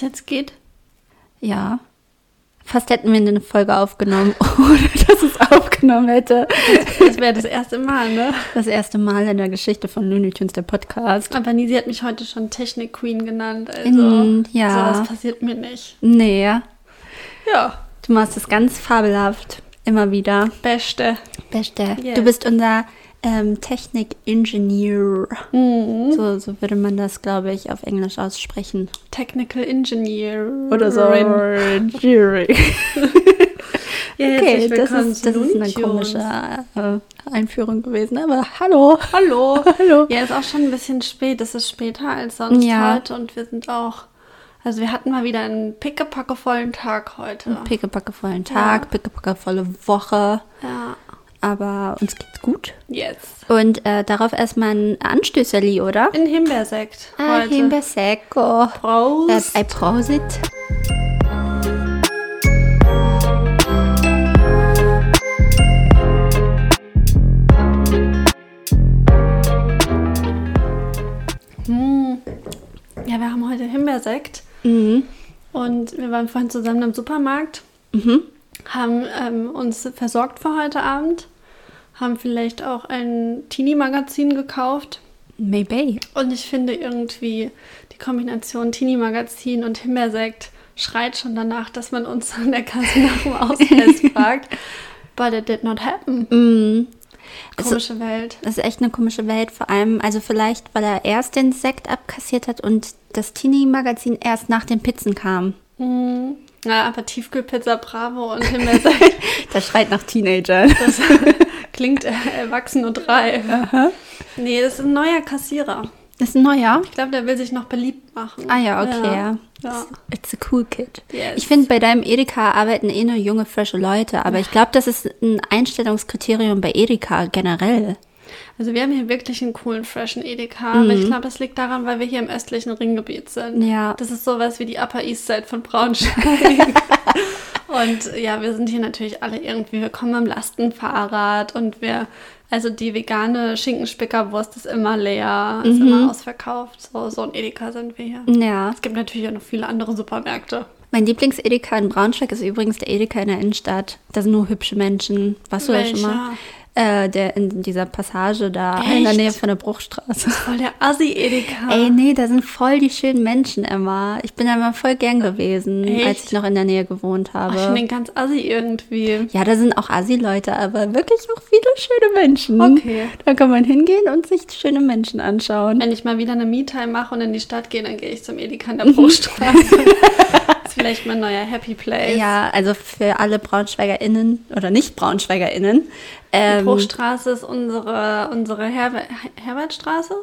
jetzt geht? Ja. Fast hätten wir eine Folge aufgenommen, ohne dass es aufgenommen hätte. Das wäre das erste Mal, ne? Das erste Mal in der Geschichte von Looney Tunes, der Podcast. Aber Nisi hat mich heute schon Technik Queen genannt. Also, Mm, ja. sowas passiert mir nicht. Nee, Ja, du machst es ganz fabelhaft. Immer wieder. beste. Beste. Yes. Du bist unser ähm, Technik-Ingenieur. Mhm. So, so würde man das, glaube ich, auf Englisch aussprechen. Technical Engineer. Oder so. Engineering. Ja, Okay, herzlich das willkommen ist, das ist eine komische äh, Einführung gewesen. Aber hallo. Hallo. Hallo. Ja, ist auch schon ein bisschen spät. Es ist später als sonst Ja. heute und wir sind auch. Also wir hatten mal wieder einen pickepackevollen Tag heute. Pickepackevollen Tag, pickepackevolle Woche. Ja. Aber uns geht's gut. Yes. Und äh, darauf erstmal ein Anstößerli, oder? In Himbeersekt Ah, heute. Himbeersecco. Äh, Prost. bei Prosit. Hm. Ja, wir haben heute Himbeersekt Mhm. und wir waren vorhin zusammen im Supermarkt, Mhm. haben ähm, uns versorgt für heute Abend, haben vielleicht auch ein Teenie-Magazin gekauft. Maybe. Und ich finde irgendwie die Kombination Teenie-Magazin und Himbeersekt schreit schon danach, dass man uns an der Kasse nach dem Ausweis fragt. But it did not happen. Mhm. Komische Welt. Das ist echt eine komische Welt, vor allem, also vielleicht, weil er erst den Sekt abkassiert hat und das Teenie-Magazin erst nach den Pizzen kam. Mhm. Ja, aber Tiefkühlpizza Bravo und Himbeersekt, Das schreit nach Teenagern. das klingt erwachsen und reif. Nee, das ist ein neuer Kassierer. Das ist ein neuer. Ich glaube, der will sich noch beliebt machen. Ah ja, okay, ja. Ja. It's a cool kid. Yes. Ich finde, bei deinem Edeka arbeiten eh nur junge, frische Leute, aber ich glaube, das ist ein Einstellungskriterium bei Edeka generell. Also wir haben hier wirklich einen coolen, freshen Edeka, aber ich glaube, das liegt daran, weil wir hier im östlichen Ringgebiet sind. Ja. Das ist sowas wie die Upper East Side von Braunschweig. und ja, wir sind hier natürlich alle irgendwie, wir kommen am Lastenfahrrad und wir, also die vegane Schinkenspickerwurst ist immer leer, ist immer ausverkauft. So, so ein Edeka sind wir hier. Ja. Es gibt natürlich auch noch viele andere Supermärkte. Mein Lieblings-Edeka in Braunschweig ist übrigens der Edeka in der Innenstadt. Da sind nur hübsche Menschen. Warst du da schon mal? Äh, der in dieser Passage da in der Echt? Nähe von der Bruchstraße. Voll der Assi-Edeka. Ey, nee, da sind voll die schönen Menschen immer. Ich bin da immer voll gern gewesen, Echt? als ich noch in der Nähe gewohnt Oh, ich habe. den ganz assi irgendwie. ja, da sind auch Assi-Leute, aber wirklich auch viele schöne Menschen. Okay. Da kann man hingehen und sich schöne Menschen anschauen. Wenn ich mal wieder eine Me-Time mache und in die Stadt gehe, dann gehe ich zum Edeka in der Bruchstraße. vielleicht mein neuer Happy Place. Ja, also für alle BraunschweigerInnen oder nicht BraunschweigerInnen. Die Ähm, Bruchstraße ist unsere, unsere Herber Herbertstraße.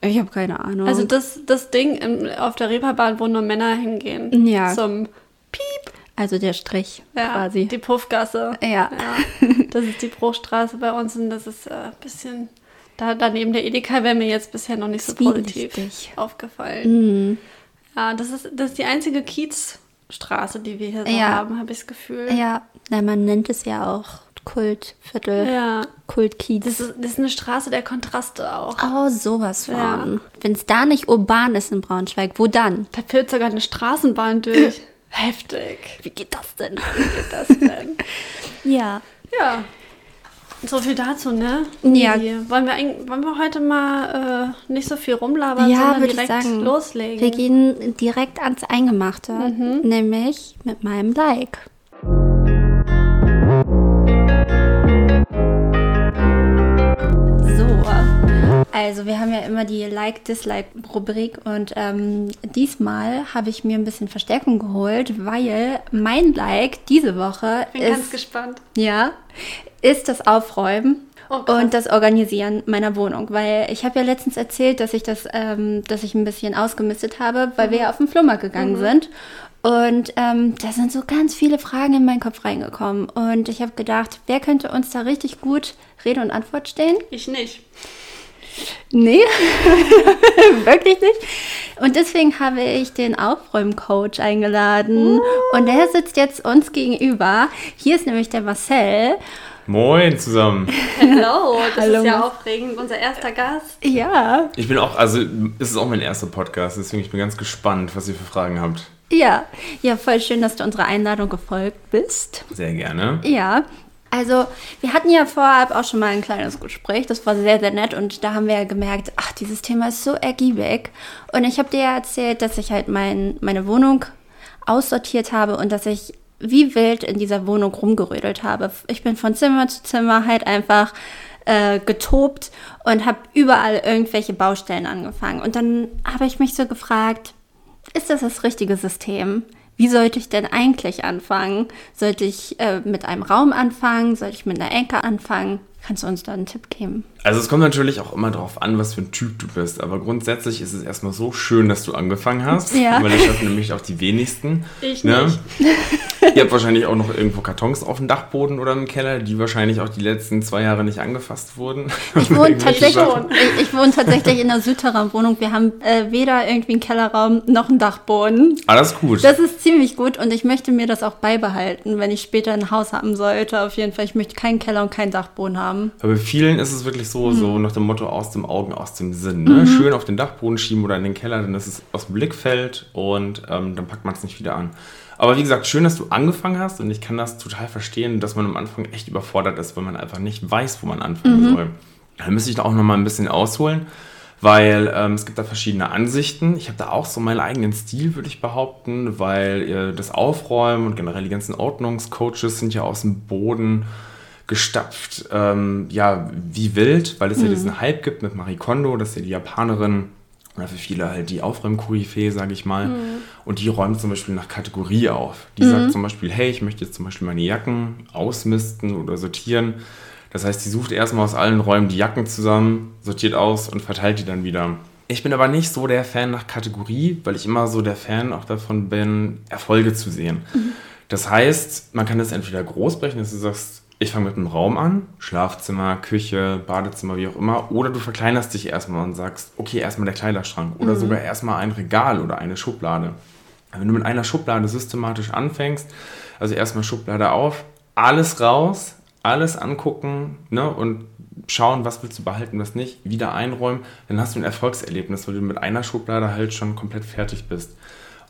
ich habe keine Ahnung. Also das, das Ding im, auf der Reeperbahn, wo nur Männer hingehen. Ja. Zum Piep. also der Strich Ja, quasi. die Puffgasse. Ja. Ja, das ist die Bruchstraße bei uns und das ist ein äh, bisschen... Da, daneben der Edeka wäre mir jetzt bisher noch nicht so positiv aufgefallen. Mhm. Ja, das ist, das ist die einzige Kiezstraße, die wir hier so Ja. haben, habe ich das Gefühl. Ja, na, man nennt es ja auch Kultviertel, Ja. Kultkiez. Das ist, das ist eine Straße der Kontraste auch. Oh, sowas von. Ja. Wenn es da nicht urban ist in Braunschweig, wo dann? Da führt sogar eine Straßenbahn durch. Heftig. Wie geht das denn? Wie geht das denn? Ja. ja. So viel dazu, ne? Ja. Wollen wir, wollen wir heute mal äh, nicht so viel rumlabern, Ja, sondern direkt sagen. loslegen? Wir gehen direkt ans Eingemachte, nämlich mit meinem Like. So, also wir haben ja immer die Like-Dislike-Rubrik und ähm, diesmal habe ich mir ein bisschen Verstärkung geholt, weil mein Like diese Woche Bin ganz ist, gespannt. ja, ist das Aufräumen. Oh, und das Organisieren meiner Wohnung, weil ich habe ja letztens erzählt, dass ich das, ähm, dass ich ein bisschen ausgemistet habe, weil wir ja auf den Flohmarkt gegangen sind. Und ähm, da sind so ganz viele Fragen in meinen Kopf reingekommen. Und ich habe gedacht, wer könnte uns da richtig gut Rede und Antwort stehen? Ich nicht. Nee, wirklich nicht. Und deswegen habe ich den Aufräumcoach eingeladen. Uh. Und der sitzt jetzt uns gegenüber. Hier ist nämlich der Marcel. Moin zusammen. Hallo, das Hallo. ist ja aufregend, unser erster Gast. Ja. Ich bin auch, also es ist auch mein erster Podcast, deswegen ich bin ganz gespannt, was ihr für Fragen habt. Ja, ja, voll schön, dass du unserer Einladung gefolgt bist. Sehr gerne. Ja, also wir hatten ja vorab auch schon mal ein kleines Gespräch, das war sehr, sehr nett und da haben wir ja gemerkt, ach, dieses Thema ist so ergiebig. Und ich habe dir ja erzählt, dass ich halt mein, meine Wohnung aussortiert habe und dass ich wie wild in dieser Wohnung rumgerödelt habe. Ich bin von Zimmer zu Zimmer halt einfach äh, getobt und habe überall irgendwelche Baustellen angefangen. Und dann habe ich mich so gefragt, ist das das richtige System? Wie sollte ich denn eigentlich anfangen? Sollte ich äh, mit einem Raum anfangen? Sollte ich mit einer Ecke anfangen? Kannst du uns da einen Tipp geben? Also es kommt natürlich auch immer darauf an, was für ein Typ du bist. Aber grundsätzlich ist es erstmal so schön, dass du angefangen hast. Ja. Weil das schaffen nämlich auch die wenigsten. Ich ne? nicht. Ihr habt wahrscheinlich auch noch irgendwo Kartons auf dem Dachboden oder im Keller, die wahrscheinlich auch die letzten zwei Jahre nicht angefasst wurden. Ich wohne, tatsächlich, ich, ich, wohne tatsächlich in einer Südterrain-Wohnung. Wir haben äh, weder irgendwie einen Kellerraum noch einen Dachboden. Alles gut. Das ist ziemlich gut und ich möchte mir das auch beibehalten, wenn ich später ein Haus haben sollte. Auf jeden Fall, ich möchte keinen Keller und keinen Dachboden haben haben. Aber bei vielen ist es wirklich so, mhm. so nach dem Motto aus dem Augen, aus dem Sinn. Ne? Mhm. Schön auf den Dachboden schieben oder in den Keller, dann ist es aus dem Blickfeld und ähm, dann packt man es nicht wieder an. Aber wie gesagt, schön, dass du angefangen hast und ich kann das total verstehen, dass man am Anfang echt überfordert ist, weil man einfach nicht weiß, wo man anfangen mhm. soll. Dann müsste ich da auch nochmal ein bisschen ausholen, weil ähm, es gibt da verschiedene Ansichten. Ich habe da auch so meinen eigenen Stil, würde ich behaupten, weil äh, das Aufräumen und generell die ganzen Ordnungscoaches sind ja aus dem Boden gestapft, ähm, ja, wie wild, weil es mhm. ja diesen Hype gibt mit Marie Kondo, das ist ja die Japanerin, oder für viele halt die Aufräumkoryphäe, sage ich mal. Mhm. Und die räumt zum Beispiel nach Kategorie auf. Die mhm. sagt zum Beispiel, hey, ich möchte jetzt zum Beispiel meine Jacken ausmisten oder sortieren. Das heißt, sie sucht erstmal aus allen Räumen die Jacken zusammen, sortiert aus und verteilt die dann wieder. Ich bin aber nicht so der Fan nach Kategorie, weil ich immer so der Fan auch davon bin, Erfolge zu sehen. Mhm. Das heißt, man kann das entweder groß brechen, dass du sagst, ich fange mit einem Raum an, Schlafzimmer, Küche, Badezimmer, wie auch immer, oder du verkleinerst dich erstmal und sagst, okay, erstmal der Kleiderschrank oder mhm. sogar erstmal ein Regal oder eine Schublade. Wenn du mit einer Schublade systematisch anfängst, also erstmal Schublade auf, alles raus, alles angucken ne, und schauen, was willst du behalten, was nicht, wieder einräumen, dann hast du ein Erfolgserlebnis, weil du mit einer Schublade halt schon komplett fertig bist.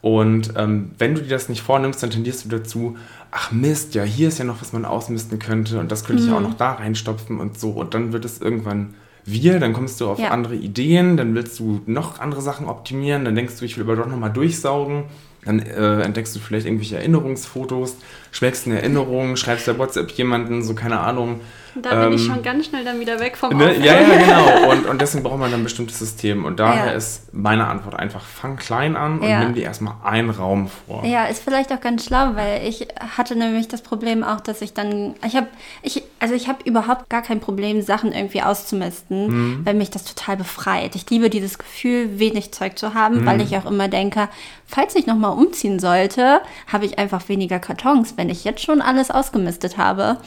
Und ähm, wenn du dir das nicht vornimmst, dann tendierst du dazu, ach Mist, ja, hier ist ja noch, was man ausmisten könnte und das könnte mhm. ich auch noch da reinstopfen und so. Und dann wird es irgendwann wir, dann kommst du auf ja. andere Ideen, dann willst du noch andere Sachen optimieren, dann denkst du, ich will aber doch nochmal durchsaugen. Dann äh, entdeckst du vielleicht irgendwelche Erinnerungsfotos, schwelgst eine Erinnerung, schreibst bei WhatsApp jemanden, so keine Ahnung, da bin ich ähm, schon ganz schnell dann wieder weg vom ne, Ja, ja, genau. Und, und deswegen braucht man dann ein bestimmtes System. Und daher ja. ist meine Antwort einfach, fang klein an und ja. nimm dir erstmal einen Raum vor. Ja, ist vielleicht auch ganz schlau, weil ich hatte nämlich das Problem auch, dass ich dann, ich habe, ich, also ich habe überhaupt gar kein Problem, Sachen irgendwie auszumisten, mhm. weil mich das total befreit. Ich liebe dieses Gefühl, wenig Zeug zu haben, mhm. weil ich auch immer denke, falls ich nochmal umziehen sollte, habe ich einfach weniger Kartons, wenn ich jetzt schon alles ausgemistet habe.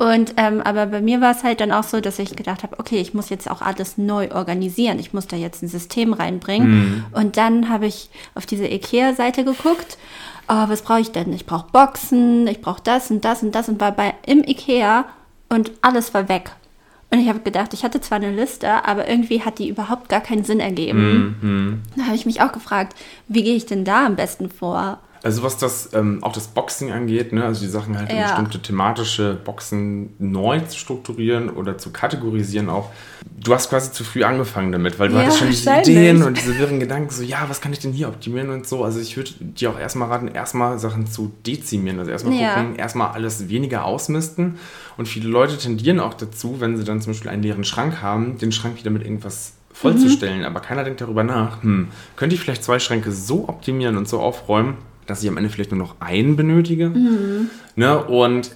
Und ähm, aber bei mir war es halt dann auch so, dass ich gedacht habe, okay, ich muss jetzt auch alles neu organisieren. Ich muss da jetzt ein System reinbringen. Mhm. Und dann habe ich auf diese IKEA-Seite geguckt. Oh, was brauche ich denn? Ich brauche Boxen, ich brauche das und das und das und war bei im IKEA und alles war weg. Und ich habe gedacht, ich hatte zwar eine Liste, aber irgendwie hat die überhaupt gar keinen Sinn ergeben. Mhm. Da habe ich mich auch gefragt, wie gehe ich denn da am besten vor? Also was das ähm, auch das Boxing angeht, ne, also die Sachen halt ja. bestimmte thematische Boxen neu zu strukturieren oder zu kategorisieren auch. Du hast quasi zu früh angefangen damit, weil du ja, hattest schon diese Ideen und diese wirren Gedanken, so ja, was kann ich denn hier optimieren und so. Also ich würde dir auch erstmal raten, erstmal Sachen zu dezimieren. Also erstmal ja. gucken, erstmal alles weniger ausmisten. Und viele Leute tendieren auch dazu, wenn sie dann zum Beispiel einen leeren Schrank haben, den Schrank wieder mit irgendwas vollzustellen. Mhm. Aber keiner denkt darüber nach, hm, könnte ich vielleicht zwei Schränke so optimieren und so aufräumen, dass ich am Ende vielleicht nur noch einen benötige. Mhm. Ne? Und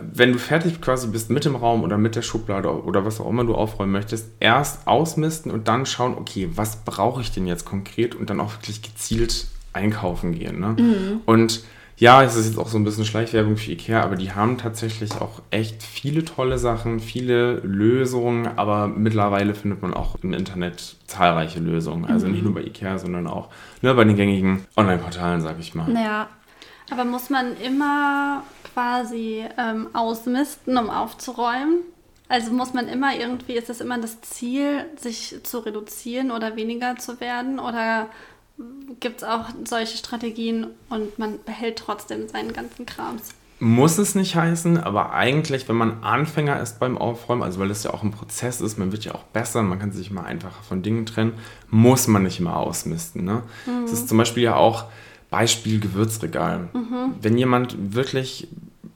wenn du fertig quasi bist mit dem Raum oder mit der Schublade oder was auch immer du aufräumen möchtest, erst ausmisten und dann schauen, okay, was brauche ich denn jetzt konkret und dann auch wirklich gezielt einkaufen gehen. Ne? Mhm. Und Ja, es ist jetzt auch so ein bisschen Schleichwerbung für Ikea, aber die haben tatsächlich auch echt viele tolle Sachen, viele Lösungen, aber mittlerweile findet man auch im Internet zahlreiche Lösungen. Also nicht nur bei Ikea, sondern auch ne, bei den gängigen Online-Portalen, sag ich mal. Ja. Aber muss man immer quasi ähm, ausmisten, um aufzuräumen? Also muss man immer irgendwie, ist das immer das Ziel, sich zu reduzieren oder weniger zu werden? Oder gibt es auch solche Strategien und man behält trotzdem seinen ganzen Krams? Muss es nicht heißen, aber eigentlich, wenn man Anfänger ist beim Aufräumen, also weil das ja auch ein Prozess ist, man wird ja auch besser, man kann sich mal einfacher von Dingen trennen, muss man nicht immer ausmisten. Ne? Das ist zum Beispiel ja auch Beispiel Gewürzregal. Wenn jemand wirklich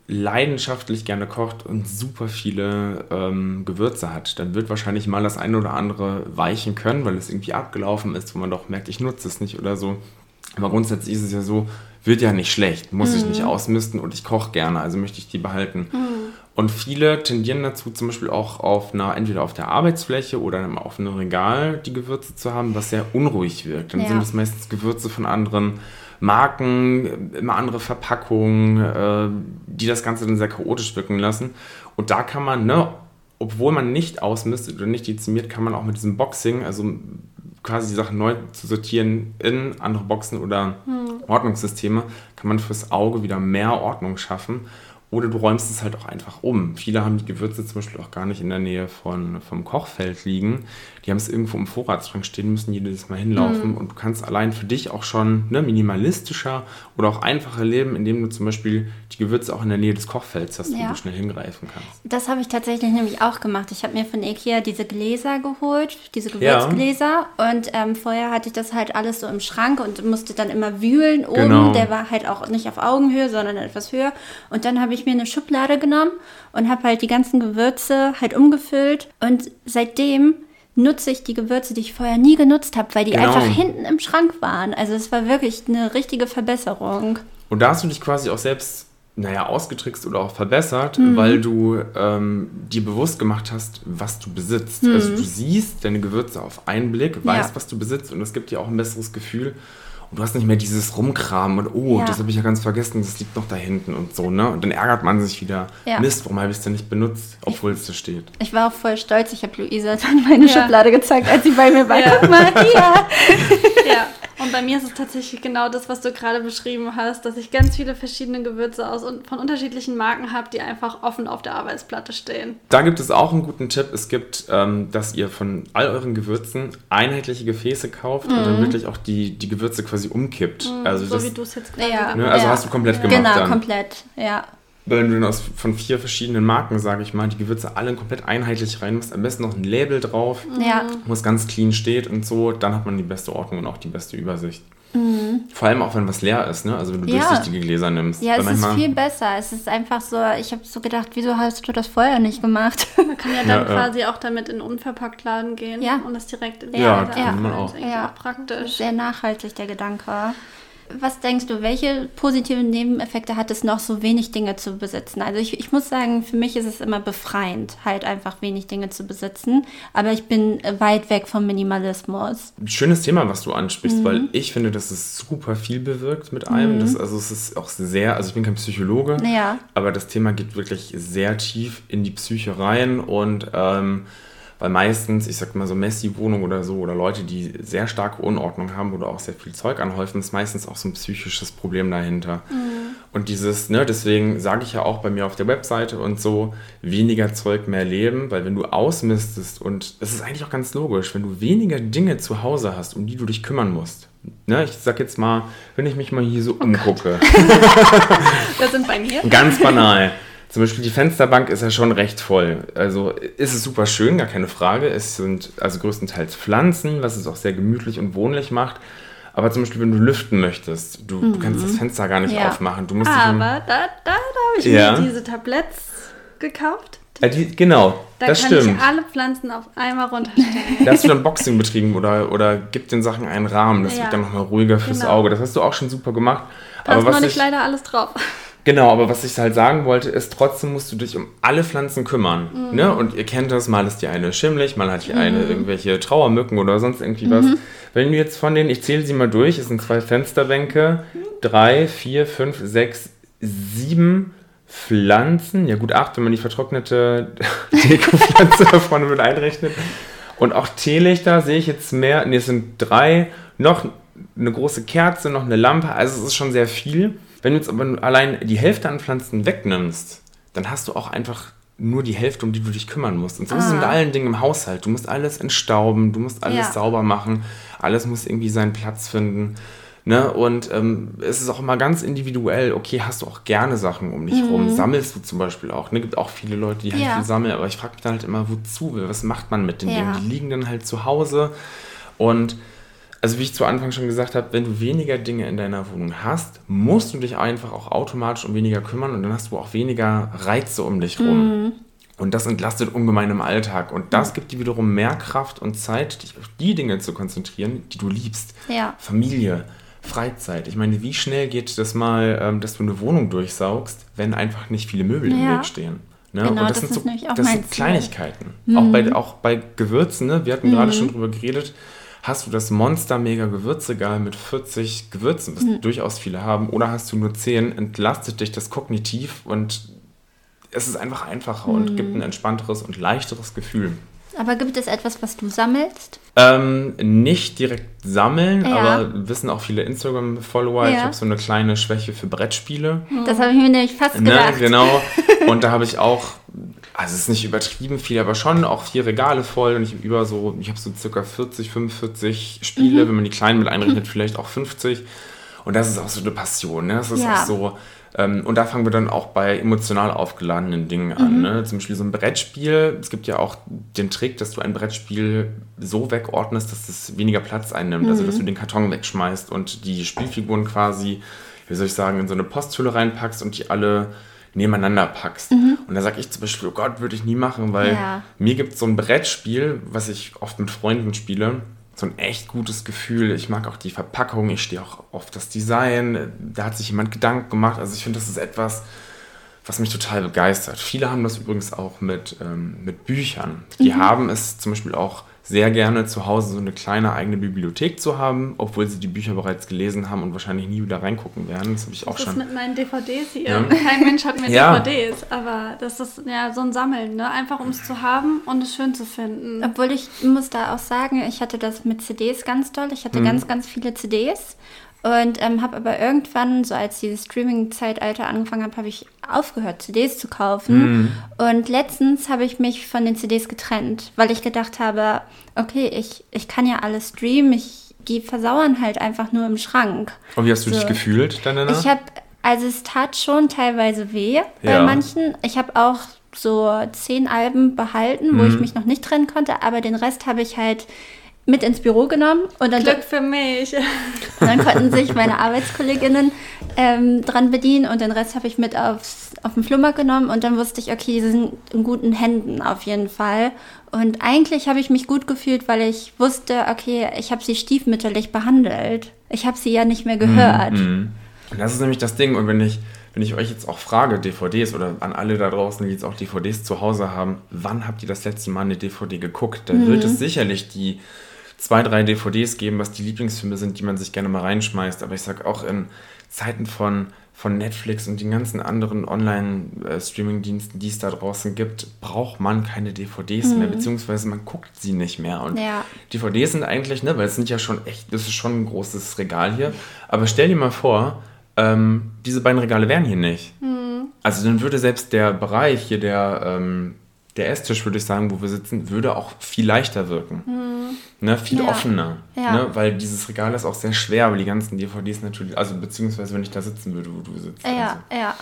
leidenschaftlich gerne kocht und super viele ähm, Gewürze hat, dann wird wahrscheinlich mal das eine oder andere weichen können, weil es irgendwie abgelaufen ist, wo man doch merkt, ich nutze es nicht oder so. Aber grundsätzlich ist es ja so, wird ja nicht schlecht, muss ich nicht ausmisten und ich koche gerne, also möchte ich die behalten. Und viele tendieren dazu, zum Beispiel auch auf einer, entweder auf der Arbeitsfläche oder auf einem Regal die Gewürze zu haben, was sehr unruhig wirkt. Dann Ja. sind es meistens Gewürze von anderen Marken, immer andere Verpackungen, äh, die das Ganze dann sehr chaotisch wirken lassen. Und da kann man, ne, obwohl man nicht ausmistet oder nicht dezimiert, kann man auch mit diesem Boxing, also quasi die Sachen neu zu sortieren in andere Boxen oder Ordnungssysteme, kann man fürs Auge wieder mehr Ordnung schaffen. Oder du räumst es halt auch einfach um. Viele haben die Gewürze zum Beispiel auch gar nicht in der Nähe von, vom Kochfeld liegen. Die haben es irgendwo im Vorratsschrank stehen, müssen jedes Mal hinlaufen. Und du kannst allein für dich auch schon ne, minimalistischer oder auch einfacher leben, indem du zum Beispiel die Gewürze auch in der Nähe des Kochfelds hast, wo Ja. du schnell hingreifen kannst. Das habe ich tatsächlich nämlich auch gemacht. Ich habe mir von Ikea diese Gläser geholt, diese Ja. Gewürzgläser. Und ähm, vorher hatte ich das halt alles so im Schrank und musste dann immer wühlen oben. Genau. Der war halt auch nicht auf Augenhöhe, sondern etwas höher. Und dann habe ich mir eine Schublade genommen und habe halt die ganzen Gewürze halt umgefüllt. Und seitdem nutze ich die Gewürze, die ich vorher nie genutzt habe, weil die Genau. einfach hinten im Schrank waren. Also es war wirklich eine richtige Verbesserung. Und da hast du dich quasi auch selbst, naja, ausgetrickst oder auch verbessert, Mhm. weil du ähm, dir bewusst gemacht hast, was du besitzt. Also du siehst deine Gewürze auf einen Blick, weißt, Mhm. Ja. was du besitzt und das gibt dir auch ein besseres Gefühl. Und du hast nicht mehr dieses Rumkramen und oh, Ja. das habe ich ja ganz vergessen, das liegt noch da hinten und so, ne? Und dann ärgert man sich wieder, Ja. Mist, warum habe ich es denn nicht benutzt, obwohl es da steht. Ich war auch voll stolz. Ich habe Luisa dann meine Ja. Schublade gezeigt, als sie bei mir war. Ja. Guck mal hier. Ja, und bei mir ist es tatsächlich genau das, was du gerade beschrieben hast, dass ich ganz viele verschiedene Gewürze aus und von unterschiedlichen Marken habe, die einfach offen auf der Arbeitsplatte stehen. Da gibt es auch einen guten Tipp. Es gibt, ähm, dass ihr von all euren Gewürzen einheitliche Gefäße kauft und dann wirklich auch die, die Gewürze quasi umkippt. Also so das, wie du es jetzt gerade Ja. gemacht ne, also Ja. hast du komplett gemacht Genau, dann. komplett. Ja. Wenn du dann aus, von vier verschiedenen Marken, sage ich mal, die Gewürze alle komplett einheitlich rein musst, am besten noch ein Label drauf, Ja. wo es ganz clean steht und so, dann hat man die beste Ordnung und auch die beste Übersicht. Vor allem auch, wenn was leer ist, ne? Also wenn du Mhm. Ja. durchsichtige Gläser nimmst. Ja, es ist manchmal- viel besser. Es ist einfach so, ich habe so gedacht, wieso hast du das vorher nicht gemacht? Man kann ja dann Ja, ja. quasi auch damit in den Unverpacktladen gehen Ja. und das direkt in Ja, Laden kann man auch. Ist Ja. auch praktisch. Sehr nachhaltig, der Gedanke. Was denkst du, welche positiven Nebeneffekte hat es noch, so wenig Dinge zu besitzen? Also ich, ich muss sagen, für mich ist es immer befreiend, halt einfach wenig Dinge zu besitzen. Aber ich bin weit weg vom Minimalismus. Schönes Thema, was du ansprichst, Mhm. weil ich finde, dass es super viel bewirkt mit einem. Das, also es ist auch sehr, also ich bin kein Psychologe, Ja. aber das Thema geht wirklich sehr tief in die Psyche rein und ähm, weil meistens, ich sag mal so Messi-Wohnung oder so oder Leute, die sehr starke Unordnung haben oder auch sehr viel Zeug anhäufen, ist meistens auch so ein psychisches Problem dahinter. Und dieses, ne, deswegen sage ich ja auch bei mir auf der Webseite und so, weniger Zeug, mehr Leben, weil wenn du ausmistest und es ist eigentlich auch ganz logisch, wenn du weniger Dinge zu Hause hast, um die du dich kümmern musst. Ne, ich sag jetzt mal, wenn ich mich mal hier so umgucke, Das sind bei mir. ganz banal. Zum Beispiel die Fensterbank ist ja schon recht voll. Also ist es super schön, gar keine Frage. Es sind also größtenteils Pflanzen, was es auch sehr gemütlich und wohnlich macht. Aber zum Beispiel, wenn du lüften möchtest, du, du kannst das Fenster gar nicht Ja. aufmachen. Du musst um- Aber da, da, da habe ich Ja. mir diese Tabletts gekauft. Ja, die, genau, Da das kann stimmt. ich alle Pflanzen auf einmal runterstellen. Da hast du dann Boxing betrieben oder, oder gib den Sachen einen Rahmen. Das Ja. wird dann nochmal ruhiger fürs Genau. Auge. Das hast du auch schon super gemacht. Da Aber ist noch nicht ich, leider alles drauf. Genau, aber was ich halt sagen wollte, ist, trotzdem musst du dich um alle Pflanzen kümmern. Mhm. Ne? Und ihr kennt das, mal ist die eine schimmelig, mal hat die eine irgendwelche Trauermücken oder sonst irgendwie was. Mhm. Wenn du jetzt von denen, ich zähle sie mal durch, es sind zwei Fensterbänke, drei, vier, fünf, sechs, sieben Pflanzen, ja gut, acht, wenn man die vertrocknete Dekopflanze da vorne mit einrechnet. Und auch Teelichter sehe ich jetzt mehr, ne, es sind drei, noch eine große Kerze, noch eine Lampe, also es ist schon sehr viel. Wenn du jetzt aber allein die Hälfte an Pflanzen wegnimmst, dann hast du auch einfach nur die Hälfte, um die du dich kümmern musst. Und so ist es mit allen Dingen im Haushalt. Du musst alles entstauben, du musst alles Ja. sauber machen, alles muss irgendwie seinen Platz finden. Ne? Und ähm, es ist auch immer ganz individuell. Okay, hast du auch gerne Sachen um dich rum? Sammelst du zum Beispiel auch? Ne? Gibt auch viele Leute, die halt Ja. viel sammeln, aber ich frage mich dann halt immer, wozu? Was macht man mit den Ja. Dingen? Die liegen dann halt zu Hause. Und also wie ich zu Anfang schon gesagt habe, wenn du weniger Dinge in deiner Wohnung hast, musst du dich einfach auch automatisch um weniger kümmern und dann hast du auch weniger Reize um dich rum. Und das entlastet ungemein im Alltag. Und das gibt dir wiederum mehr Kraft und Zeit, dich auf die Dinge zu konzentrieren, die du liebst. Ja. Familie, Freizeit. Ich meine, wie schnell geht das mal, ähm, dass du eine Wohnung durchsaugst, wenn einfach nicht viele Möbel im Ja. Weg stehen? Ne? Genau, und das sind ist so das sind. Kleinigkeiten. Auch, bei, auch bei Gewürzen, ne? wir hatten gerade schon drüber geredet, hast du das Monster Mega Gewürzregal mit 40 Gewürzen, was durchaus viele haben, oder hast du nur 10, entlastet dich das kognitiv und es ist einfach einfacher und gibt ein entspannteres und leichteres Gefühl. Aber gibt es etwas, was du sammelst? Ähm, nicht direkt sammeln, Ja. aber wissen auch viele Instagram-Follower. Ich Ja. habe so eine kleine Schwäche für Brettspiele. Das habe ich mir nämlich fast Ne, gedacht. genau. Und da habe ich auch, also es ist nicht übertrieben viel, aber schon auch vier Regale voll. Und ich habe über so, ich habe so circa 40, 45 Mhm. Spiele, wenn man die kleinen mit einrechnet, vielleicht auch 50. Und das ist auch so eine Passion. Ne? Das ist Ja. auch so. Ähm, und da fangen wir dann auch bei emotional aufgeladenen Dingen an. Mhm. Ne? Zum Beispiel so ein Brettspiel. Es gibt ja auch den Trick, dass du ein Brettspiel so wegordnest, dass es weniger Platz einnimmt. Also, Mhm. dass du den Karton wegschmeißt und die Spielfiguren quasi, wie soll ich sagen, in so eine Posthülle reinpackst und die alle nebeneinander packst. Und da sage ich zum Beispiel, oh Gott, würde ich nie machen, weil Mhm. Ja. mir gibt es so ein Brettspiel, was ich oft mit Freunden spiele, so ein echt gutes Gefühl. Ich mag auch die Verpackung, ich stehe auch auf das Design. Da hat sich jemand Gedanken gemacht. Also ich finde, das ist etwas, was mich total begeistert. Viele haben das übrigens auch mit, ähm, mit Büchern. Die haben es zum Beispiel auch sehr gerne zu Hause so eine kleine eigene Bibliothek zu haben, obwohl sie die Bücher bereits gelesen haben und wahrscheinlich nie wieder reingucken werden. Das habe ich auch Was ist schon. mit meinen DVDs hier? Ja. Kein Mensch hat mehr Ja. DVDs, aber das ist ja so ein Sammeln, ne? Einfach um es zu haben und es schön zu finden. Obwohl ich muss da auch sagen, ich hatte das mit CDs ganz doll. Ich hatte ganz, ganz viele CDs und ähm, habe aber irgendwann, so als dieses Streaming-Zeitalter angefangen hat, habe ich aufgehört, CDs zu kaufen. Und letztens habe ich mich von den CDs getrennt, weil ich gedacht habe, okay, ich, ich kann ja alles streamen, ich die versauern halt einfach nur im Schrank. Und wie hast du dich So. gefühlt danach? Ich habe, also es tat schon teilweise weh bei Ja. manchen. Ich habe auch so zehn Alben behalten, wo ich Mhm. mich noch nicht trennen konnte, aber den Rest habe ich halt mit ins Büro genommen und dann, Glück für mich. und dann konnten sich meine Arbeitskolleginnen ähm, dran bedienen und den Rest habe ich mit aufs, auf den Flummer genommen und dann wusste ich, okay, sie sind in guten Händen auf jeden Fall. Und eigentlich habe ich mich gut gefühlt, weil ich wusste, okay, ich habe sie stiefmütterlich behandelt. Ich habe sie ja nicht mehr gehört. Mhm. Und das ist nämlich das Ding. Und wenn ich, wenn ich euch jetzt auch frage, DVDs oder an alle da draußen, die jetzt auch DVDs zu Hause haben, wann habt ihr das letzte Mal eine DVD geguckt? Dann wird es sicherlich die zwei, drei DVDs geben, was die Lieblingsfilme sind, die man sich gerne mal reinschmeißt. Aber ich sag auch in Zeiten von, von Netflix und den ganzen anderen Online-Streaming-Diensten, die es da draußen gibt, braucht man keine DVDs mehr, beziehungsweise man guckt sie nicht mehr. Und Ja. DVDs sind eigentlich, ne, weil es sind ja schon echt, das ist schon ein großes Regal hier. Aber stell dir mal vor, ähm, diese beiden Regale wären hier nicht. Also dann würde selbst der Bereich hier, der, ähm, der Esstisch, würde ich sagen, wo wir sitzen, würde auch viel leichter wirken. Ne, viel Ja. offener. Ja. Ne, weil dieses Regal ist auch sehr schwer, weil die ganzen DVDs natürlich, also beziehungsweise wenn ich da sitzen würde, wo du sitzt. Ja, ja.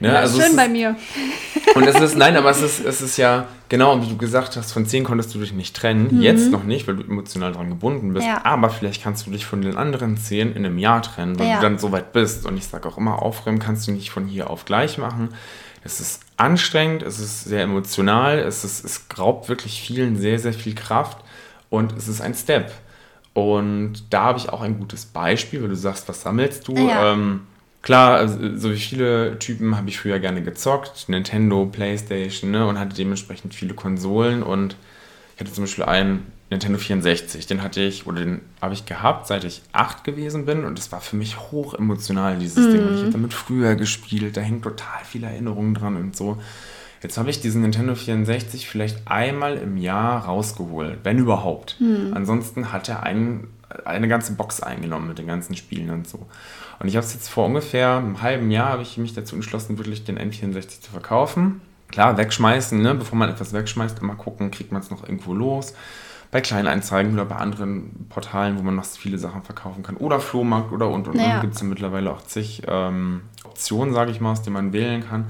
Ne, Ja, also schön ist- bei mir. und es ist, nein, aber es ist, es ist ja, genau, wie du gesagt hast, von 10 konntest du dich nicht trennen. Jetzt noch nicht, weil du emotional dran gebunden bist. Mhm. Ja. Aber vielleicht kannst du dich von den anderen 10 in einem Jahr trennen, weil Ja. du dann so weit bist. Und ich sage auch immer, aufräumen kannst du nicht von hier auf gleich machen. Es ist anstrengend, es ist sehr emotional, es, ist, es raubt wirklich vielen sehr, sehr viel Kraft und es ist ein Step. Und da habe ich auch ein gutes Beispiel, weil du sagst, was sammelst du? Ja. Ähm, Klar, also, so wie viele Typen habe ich früher gerne gezockt. Nintendo, Playstation, ne? Und hatte dementsprechend viele Konsolen. Und ich hatte zum Beispiel einen Nintendo 64. Den hatte ich, oder den habe ich gehabt, seit ich acht gewesen bin. Und das war für mich hoch emotional, dieses mm. Ding. Und ich habe damit früher gespielt. Da hängt total viele Erinnerungen dran und so. Jetzt habe ich diesen Nintendo 64 vielleicht einmal im Jahr rausgeholt, wenn überhaupt. Mm. Ansonsten hat er einen, eine ganze Box eingenommen mit den ganzen Spielen und so. Und ich habe es jetzt vor ungefähr einem halben Jahr habe ich mich dazu entschlossen, wirklich den N64 zu verkaufen. Klar, wegschmeißen, ne? bevor man etwas wegschmeißt, immer gucken, kriegt man es noch irgendwo los. Bei Kleinanzeigen oder bei anderen Portalen, wo man noch viele Sachen verkaufen kann. Oder Flohmarkt oder und und naja. und. Gibt es ja mittlerweile auch zig ähm, Optionen, sage ich mal, aus denen man wählen kann.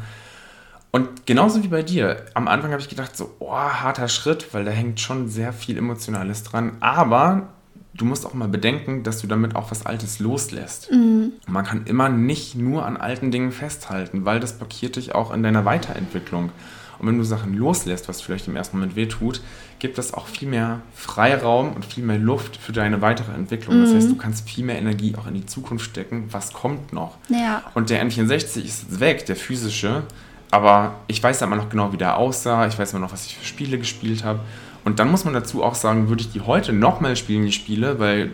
Und genauso wie bei dir, am Anfang habe ich gedacht, so, oh, harter Schritt, weil da hängt schon sehr viel Emotionales dran. Aber du musst auch mal bedenken, dass du damit auch was Altes loslässt. Mhm. Man kann immer nicht nur an alten Dingen festhalten, weil das blockiert dich auch in deiner Weiterentwicklung. Und wenn du Sachen loslässt, was vielleicht im ersten Moment wehtut, gibt das auch viel mehr Freiraum und viel mehr Luft für deine weitere Entwicklung. Mhm. Das heißt, du kannst viel mehr Energie auch in die Zukunft stecken. Was kommt noch? Ja. Und der N64 ist jetzt weg, der physische. Aber ich weiß ja immer noch genau, wie der aussah. Ich weiß immer noch, was ich für Spiele gespielt habe. Und dann muss man dazu auch sagen, würde ich die heute nochmal spielen, die Spiele, weil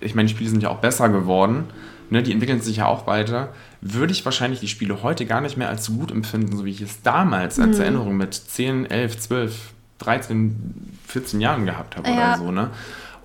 ich meine, die Spiele sind ja auch besser geworden, ne, die entwickeln sich ja auch weiter, würde ich wahrscheinlich die Spiele heute gar nicht mehr als so gut empfinden, so wie ich es damals als mhm. Erinnerung mit 10, 11, 12, 13, 14 Jahren gehabt habe ja. oder so. Ne?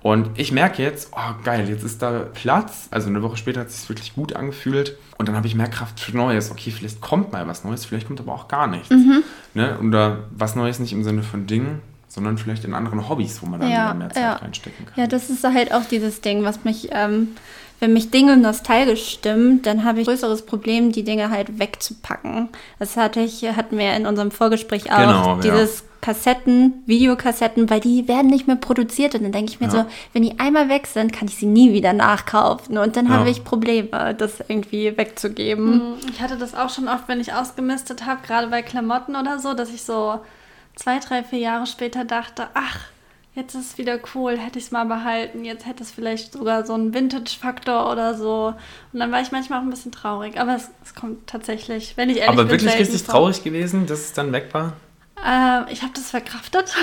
Und ich merke jetzt, oh geil, jetzt ist da Platz. Also eine Woche später hat es sich wirklich gut angefühlt. Und dann habe ich mehr Kraft für Neues. Okay, vielleicht kommt mal was Neues, vielleicht kommt aber auch gar nichts. Mhm. Ne? Oder was Neues nicht im Sinne von Dingen, sondern vielleicht in anderen Hobbys, wo man dann ja, mehr Zeit ja. reinstecken kann. Ja, das ist halt auch dieses Ding, was mich, ähm, wenn mich Dinge nostalgisch stimmen, dann habe ich ein größeres Problem, die Dinge halt wegzupacken. Das hatte ich, hatten wir in unserem Vorgespräch auch, genau, dieses ja. Kassetten, Videokassetten, weil die werden nicht mehr produziert und dann denke ich mir ja. so, wenn die einmal weg sind, kann ich sie nie wieder nachkaufen und dann ja. habe ich Probleme, das irgendwie wegzugeben. Hm, ich hatte das auch schon oft, wenn ich ausgemistet habe, gerade bei Klamotten oder so, dass ich so zwei, drei, vier Jahre später dachte, ach, jetzt ist es wieder cool, hätte ich es mal behalten, jetzt hätte es vielleicht sogar so einen Vintage-Faktor oder so. Und dann war ich manchmal auch ein bisschen traurig, aber es, es kommt tatsächlich, wenn ich ehrlich aber bin. Aber wirklich richtig traurig gewesen, dass es dann weg war? Äh, ich habe das verkraftet.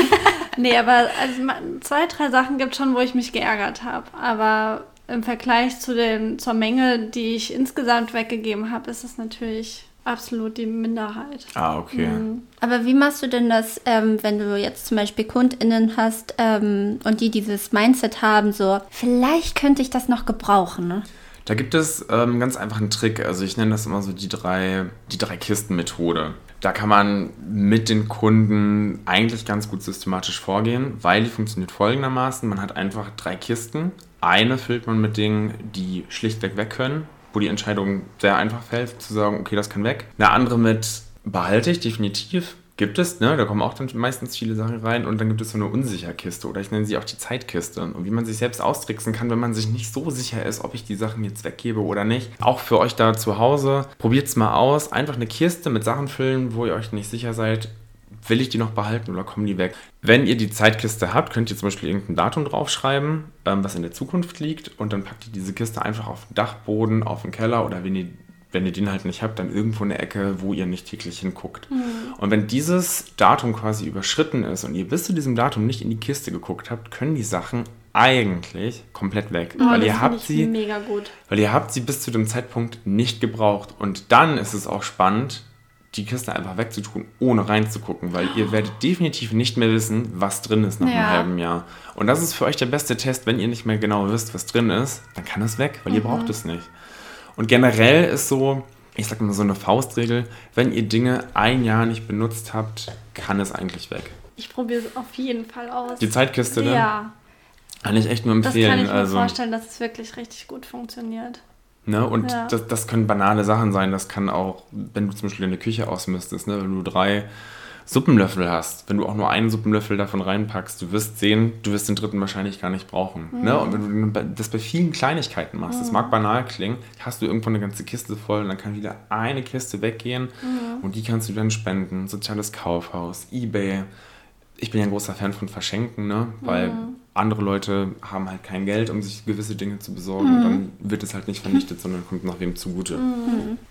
nee, aber also, zwei, drei Sachen gibt es schon, wo ich mich geärgert habe. Aber im Vergleich zu den, zur Menge, die ich insgesamt weggegeben habe, ist es natürlich absolut die Minderheit. Ah, okay. Mhm. Aber wie machst du denn das, ähm, wenn du jetzt zum Beispiel KundInnen hast ähm, und die dieses Mindset haben, so, vielleicht könnte ich das noch gebrauchen, ne? Da gibt es ähm, ganz einfach einen Trick. Also ich nenne das immer so die drei, die drei Kisten-Methode. Da kann man mit den Kunden eigentlich ganz gut systematisch vorgehen, weil die funktioniert folgendermaßen. Man hat einfach drei Kisten. Eine füllt man mit Dingen, die schlichtweg weg können wo die Entscheidung sehr einfach fällt, zu sagen, okay, das kann weg. Eine andere mit behalte ich definitiv. Gibt es, ne? Da kommen auch dann meistens viele Sachen rein und dann gibt es so eine Unsicherkiste oder ich nenne sie auch die Zeitkiste. Und wie man sich selbst austricksen kann, wenn man sich nicht so sicher ist, ob ich die Sachen jetzt weggebe oder nicht. Auch für euch da zu Hause, probiert es mal aus. Einfach eine Kiste mit Sachen füllen, wo ihr euch nicht sicher seid will ich die noch behalten oder kommen die weg? Wenn ihr die Zeitkiste habt, könnt ihr zum Beispiel irgendein Datum draufschreiben, ähm, was in der Zukunft liegt und dann packt ihr diese Kiste einfach auf den Dachboden, auf den Keller oder wenn ihr, wenn ihr den halt nicht habt, dann irgendwo in der Ecke, wo ihr nicht täglich hinguckt. Mhm. Und wenn dieses Datum quasi überschritten ist und ihr bis zu diesem Datum nicht in die Kiste geguckt habt, können die Sachen eigentlich komplett weg, oh, weil ihr habt sie weil ihr habt sie bis zu dem Zeitpunkt nicht gebraucht und dann ist es auch spannend, die Kiste einfach wegzutun, ohne reinzugucken, weil ihr werdet definitiv nicht mehr wissen, was drin ist nach ja. einem halben Jahr. Und das ist für euch der beste Test, wenn ihr nicht mehr genau wisst, was drin ist, dann kann es weg, weil mhm. ihr braucht es nicht. Und generell ist so, ich sag mal so eine Faustregel, wenn ihr Dinge ein Jahr nicht benutzt habt, kann es eigentlich weg. Ich probiere es auf jeden Fall aus. Die Zeitkiste, ne? Ja. Kann ich echt nur empfehlen. Das kann ich mir also, vorstellen, dass es wirklich richtig gut funktioniert. Ne? Und ja. das, das können banale Sachen sein. Das kann auch, wenn du zum Beispiel eine Küche ausmistest, ne? wenn du drei Suppenlöffel hast, wenn du auch nur einen Suppenlöffel davon reinpackst, du wirst sehen, du wirst den dritten wahrscheinlich gar nicht brauchen. Mhm. Ne? Und wenn du das bei vielen Kleinigkeiten machst, mhm. das mag banal klingen, hast du irgendwo eine ganze Kiste voll und dann kann wieder eine Kiste weggehen mhm. und die kannst du dann spenden. Soziales Kaufhaus, Ebay, ich bin ja ein großer Fan von Verschenken, ne? Weil Mhm. andere Leute haben halt kein Geld, um sich gewisse Dinge zu besorgen. Und Mhm. dann wird es halt nicht vernichtet, sondern kommt noch wem zugute.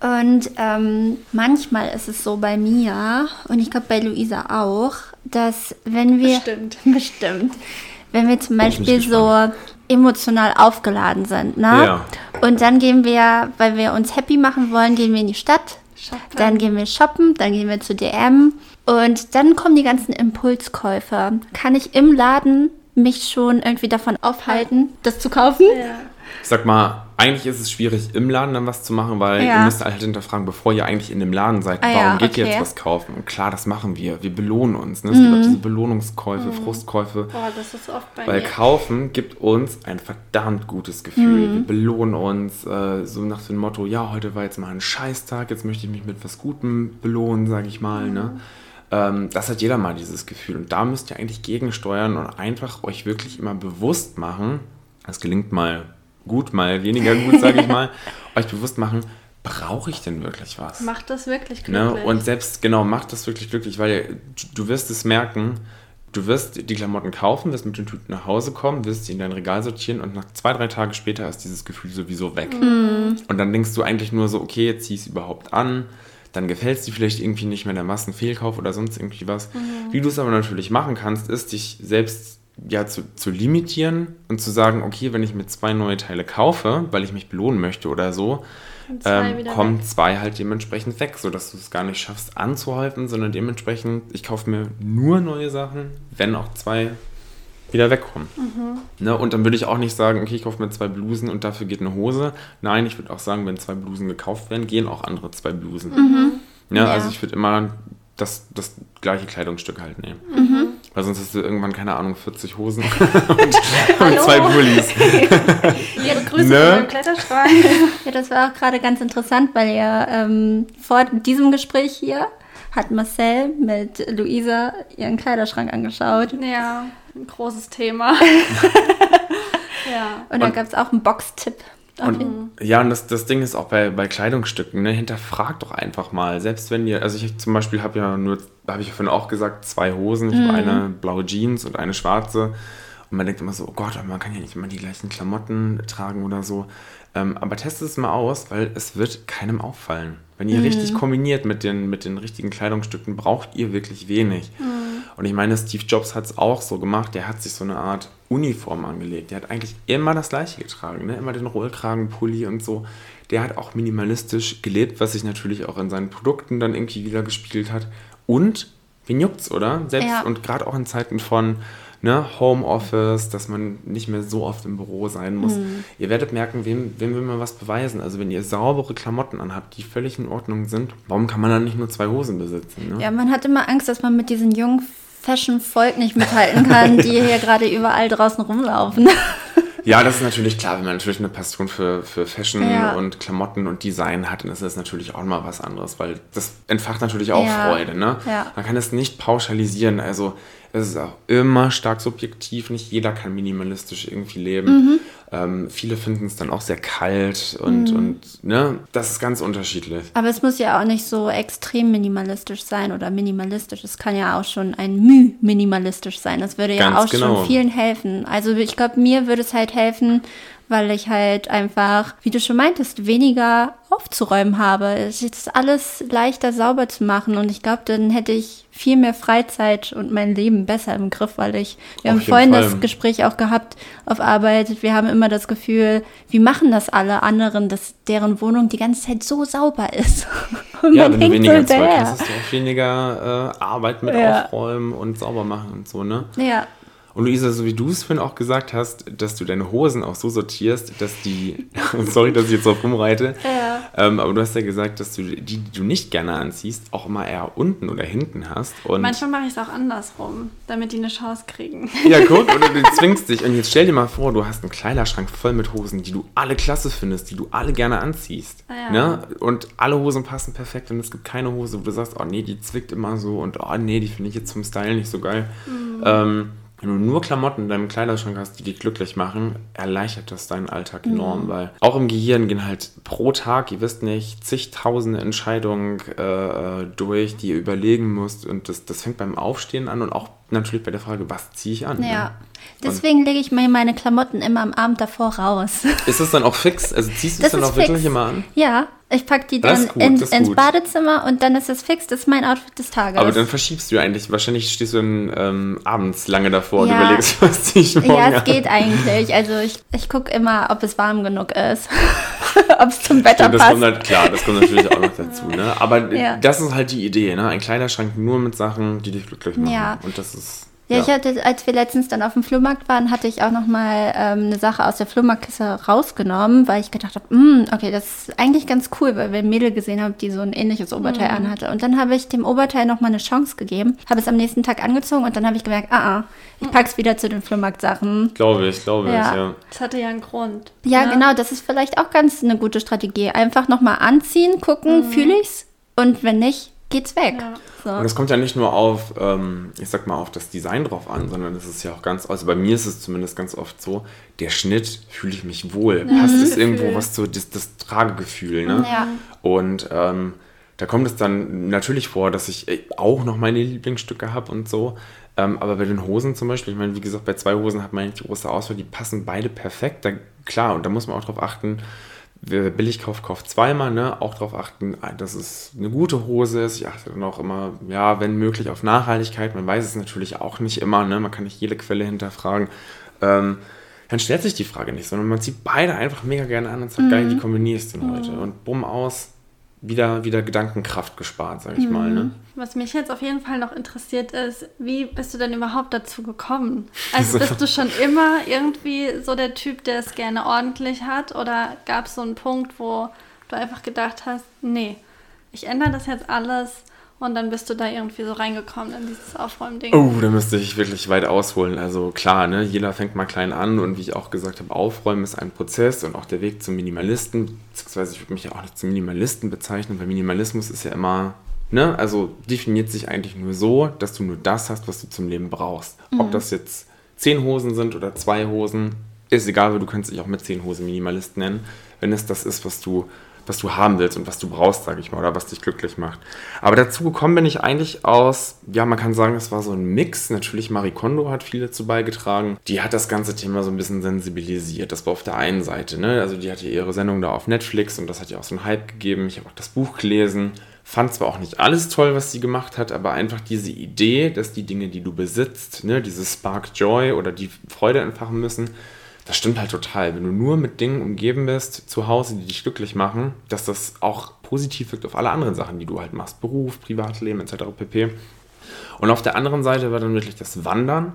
Und ähm, manchmal ist es so bei mir und ich glaube bei Luisa auch, dass wenn wir Bestimmt. bestimmt, wenn wir zum Beispiel so emotional aufgeladen sind, ne? Ja. Und dann gehen wir, weil wir uns happy machen wollen, gehen wir in die Stadt. Shoppen. Dann gehen wir shoppen, dann gehen wir zu DM und dann kommen die ganzen Impulskäufe. Kann ich im Laden mich schon irgendwie davon aufhalten, das zu kaufen? Ja. Ich sag mal, eigentlich ist es schwierig, im Laden dann was zu machen, weil Ja. ihr müsst halt hinterfragen, bevor ihr eigentlich in dem Laden seid, Ah warum ja, geht ihr okay. jetzt was kaufen? Und klar, das machen wir. Wir belohnen uns. Ne? Es gibt auch Mhm. diese Belohnungskäufe, Frustkäufe. Boah, das ist oft bei Weil mir. Kaufen gibt uns ein verdammt gutes Gefühl. Mhm. Wir belohnen uns äh, so nach dem Motto, ja, heute war jetzt mal ein Scheißtag, jetzt möchte ich mich mit was Gutem belohnen, sage ich mal. Mhm. Ne? Ähm, das hat jeder mal dieses Gefühl. Und da müsst ihr eigentlich gegensteuern und einfach euch wirklich immer bewusst machen, das gelingt mal gut, mal weniger gut, sage ich mal, euch bewusst machen, brauche ich denn wirklich was? Macht das wirklich Ne? glücklich. Und selbst, genau, macht das wirklich glücklich, weil du wirst es merken, du wirst die Klamotten kaufen, wirst mit den Tüten nach Hause kommen, wirst sie in dein Regal sortieren und nach zwei, drei Tage später ist dieses Gefühl sowieso weg. Und dann denkst du eigentlich nur so, okay, jetzt zieh ich es überhaupt an, dann gefällt es dir vielleicht irgendwie nicht mehr der Massenfehlkauf oder sonst irgendwie was. Wie du es aber natürlich machen kannst, ist dich selbst ja, zu, zu limitieren und zu sagen, okay, wenn ich mir zwei neue Teile kaufe, weil ich mich belohnen möchte oder so, zwei ähm, kommen weg. zwei halt dementsprechend weg, sodass du es gar nicht schaffst anzuhäufen, sondern dementsprechend, ich kaufe mir nur neue Sachen, wenn auch zwei wieder wegkommen. Mhm. Ne? Und dann würde ich auch nicht sagen, okay, ich kaufe mir zwei Blusen und dafür geht eine Hose. Nein, ich würde auch sagen, wenn zwei Blusen gekauft werden, gehen auch andere zwei Blusen. Ne? Ja. Also ich würde immer das, das gleiche Kleidungsstück halt nehmen. Mhm. Weil sonst hast du irgendwann, keine Ahnung, 40 Hosen und, und zwei Pullis. Ihre Grüße Ne? von Kletterschrank. Ja, das war auch gerade ganz interessant, weil ja ähm, vor diesem Gespräch hier hat Marcel mit Luisa ihren Kleiderschrank angeschaut. ja, ein großes Thema. ja. Und da Und- gab es auch einen Boxtipp. Und, ja, und das, das Ding ist auch bei, bei Kleidungsstücken, ne, hinterfragt doch einfach mal. Selbst wenn ihr, also ich zum Beispiel habe ja nur, habe ich vorhin auch gesagt, zwei Hosen. Ich habe eine blaue Jeans und eine schwarze. Und man denkt immer so, oh Gott, man kann ja nicht immer die gleichen Klamotten tragen oder so. Ähm, aber testet es mal aus, weil es wird keinem auffallen. Wenn ihr richtig kombiniert mit den, mit den richtigen Kleidungsstücken, braucht ihr wirklich wenig. Und ich meine, Steve Jobs hat es auch so gemacht. Der hat sich so eine Art Uniform angelegt. Der hat eigentlich immer das Gleiche getragen. Ne? Immer den Rollkragen, Pulli und so. Der hat auch minimalistisch gelebt, was sich natürlich auch in seinen Produkten dann irgendwie wieder gespiegelt hat. Und, wen juckt's, oder? Selbst Ja. und gerade auch in Zeiten von ne, Homeoffice, dass man nicht mehr so oft im Büro sein muss. Ihr werdet merken, wem, wem will man was beweisen. Also wenn ihr saubere Klamotten anhabt, die völlig in Ordnung sind, warum kann man dann nicht nur zwei Hosen besitzen? Ne? Ja, man hat immer Angst, dass man mit diesem jungen Fashion-Volk nicht mithalten kann, die hier gerade überall draußen rumlaufen. Ja, das ist natürlich klar, wenn man natürlich eine Passion für, für Fashion Ja. und Klamotten und Design hat, dann ist das natürlich auch mal was anderes, weil das entfacht natürlich auch Ja. Freude. Ne? Ja. Man kann es nicht pauschalisieren. Also es ist auch immer stark subjektiv. Nicht jeder kann minimalistisch irgendwie leben. Mhm. Ähm, viele finden es dann auch sehr kalt und, Mhm. und ne, das ist ganz unterschiedlich. Aber es muss ja auch nicht so extrem minimalistisch sein oder minimalistisch. Es kann ja auch schon ein Müh minimalistisch sein. Das würde ja Ganz auch genau. schon vielen helfen. Also ich glaube, mir würde es halt helfen, weil ich halt einfach, wie du schon meintest, weniger aufzuräumen habe. Es ist alles leichter sauber zu machen und ich glaube, dann hätte ich viel mehr Freizeit und mein Leben besser im Griff, weil ich, wir Auf haben vorhin Fall. das Gespräch auch gehabt auf Arbeit. Wir haben immer das Gefühl, wie machen das alle anderen, dass deren Wohnung die ganze Zeit so sauber ist. Und Ja, man wenn weniger so Zeug hast, hast du auch weniger äh, Arbeit mit Ja. Aufräumen und sauber machen und so, ne? Ja. Und Luisa, so wie du es vorhin auch gesagt hast, dass du deine Hosen auch so sortierst, dass die, sorry, dass ich jetzt drauf rumreite, Ja. ähm, aber du hast ja gesagt, dass du die, die du nicht gerne anziehst, auch immer eher unten oder hinten hast. Und Manchmal mache ich es auch andersrum, damit die eine Chance kriegen. ja, guck, oder du zwingst dich. Und jetzt stell dir mal vor, du hast einen Kleiderschrank voll mit Hosen, die du alle klasse findest, die du alle gerne anziehst. Ja. Ne? Und alle Hosen passen perfekt und es gibt keine Hose, wo du sagst, oh nee, die zwickt immer so und oh nee, die finde ich jetzt zum Style nicht so geil. Mhm. Ähm, wenn du nur Klamotten in deinem Kleiderschrank hast, die dich glücklich machen, erleichtert das deinen Alltag enorm, mhm. weil auch im Gehirn gehen halt pro Tag, ihr wisst nicht, zigtausende Entscheidungen äh, durch, die ihr überlegen musst und das, das fängt beim Aufstehen an und auch natürlich bei der Frage, was ziehe ich an? Ja. Ne? Deswegen lege ich mir meine Klamotten immer am Abend davor raus. Ist das dann auch fix? Also ziehst du es dann auch fix. wirklich immer an? Ja, ich packe die dann gut, in, ins. Badezimmer und dann ist es fix. Das ist mein Outfit des Tages. Aber dann verschiebst du eigentlich. Wahrscheinlich stehst du dann ähm, abends lange davor ja. und überlegst, was ziehe ich morgen Ja, es an. geht eigentlich. Also ich, ich gucke immer, ob es warm genug ist. ob es zum Wetter Stimmt, das Kommt halt, klar, das kommt natürlich auch noch dazu. Ne? Aber ja. das ist halt die Idee. Ne? Ein Kleiderschrank nur mit Sachen, die dich glücklich machen. Ja. Und das ist... Ja, ja, ich hatte, als wir letztens dann auf dem Flohmarkt waren, hatte ich auch noch mal ähm, eine Sache aus der Flohmarktkiste rausgenommen, weil ich gedacht habe, mm, okay, das ist eigentlich ganz cool, weil wir ein Mädel gesehen haben, die so ein ähnliches Oberteil mhm. anhatte. Und dann habe ich dem Oberteil noch mal eine Chance gegeben, habe es am nächsten Tag angezogen und dann habe ich gemerkt, ah, ah ich pack's wieder zu den Flohmarktsachen. Glaube ich, glaube ja. ich, ja. Das hatte ja einen Grund. Ja, ne? genau, das ist vielleicht auch ganz eine gute Strategie. Einfach noch mal anziehen, gucken, mhm. fühle ich's und wenn nicht, geht's weg. Ja. So. Und es kommt ja nicht nur auf, ähm, ich sag mal, auf das Design drauf an, sondern es ist ja auch ganz, also bei mir ist es zumindest ganz oft so, der Schnitt fühle ich mich wohl. Mhm. Passt es irgendwo was zu, das, das Tragegefühl, ne? Ja. Und ähm, da kommt es dann natürlich vor, dass ich äh, auch noch meine Lieblingsstücke habe und so. Ähm, aber bei den Hosen zum Beispiel, ich meine, wie gesagt, bei zwei Hosen hat man die große Auswahl, die passen beide perfekt. Da, klar, und da muss man auch drauf achten, wer billig kauft, kauft zweimal, ne? Auch darauf achten, dass es eine gute Hose ist. Ich achte dann auch immer, ja, wenn möglich, auf Nachhaltigkeit. Man weiß es natürlich auch nicht immer, ne? Man kann nicht jede Quelle hinterfragen. Ähm, dann stellt sich die Frage nicht, sondern man zieht beide einfach mega gerne an und sagt, mhm. geil, wie kombinierst du denn heute? Und bumm aus, wieder, wieder Gedankenkraft gespart, sag ich mhm. mal. Ne? Was mich jetzt auf jeden Fall noch interessiert ist, wie bist du denn überhaupt dazu gekommen? Also bist du schon immer irgendwie so der Typ, der es gerne ordentlich hat? Oder gab es so einen Punkt, wo du einfach gedacht hast, nee, ich ändere das jetzt alles und dann bist du da irgendwie so reingekommen in dieses Aufräumding. Oh, da müsste ich wirklich weit ausholen. Also klar, ne, jeder fängt mal klein an und wie ich auch gesagt habe, Aufräumen ist ein Prozess und auch der Weg zum Minimalisten, beziehungsweise ich würde mich ja auch nicht zum Minimalisten bezeichnen, weil Minimalismus ist ja immer, ne, also definiert sich eigentlich nur so, dass du nur das hast, was du zum Leben brauchst. Mhm. Ob das jetzt zehn Hosen sind oder zwei Hosen, ist egal, weil du kannst dich auch mit zehn Hosen Minimalist nennen, wenn es das ist, was du was du haben willst und was du brauchst, sage ich mal, oder was dich glücklich macht. Aber dazu gekommen bin ich eigentlich aus, ja, man kann sagen, es war so ein Mix. Natürlich, Marie Kondo hat viel dazu beigetragen. Die hat das ganze Thema so ein bisschen sensibilisiert. Das war auf der einen Seite, ne? Also die hatte ihre Sendung da auf Netflix und das hat ja auch so einen Hype gegeben. Ich habe auch das Buch gelesen. Fand zwar auch nicht alles toll, was sie gemacht hat, aber einfach diese Idee, dass die Dinge, die du besitzt, ne, dieses Spark Joy oder die Freude entfachen müssen, das stimmt halt total. Wenn du nur mit Dingen umgeben bist zu Hause, die dich glücklich machen, dass das auch positiv wirkt auf alle anderen Sachen, die du halt machst. Beruf, Privatleben etc. pp. Und auf der anderen Seite war dann wirklich das Wandern,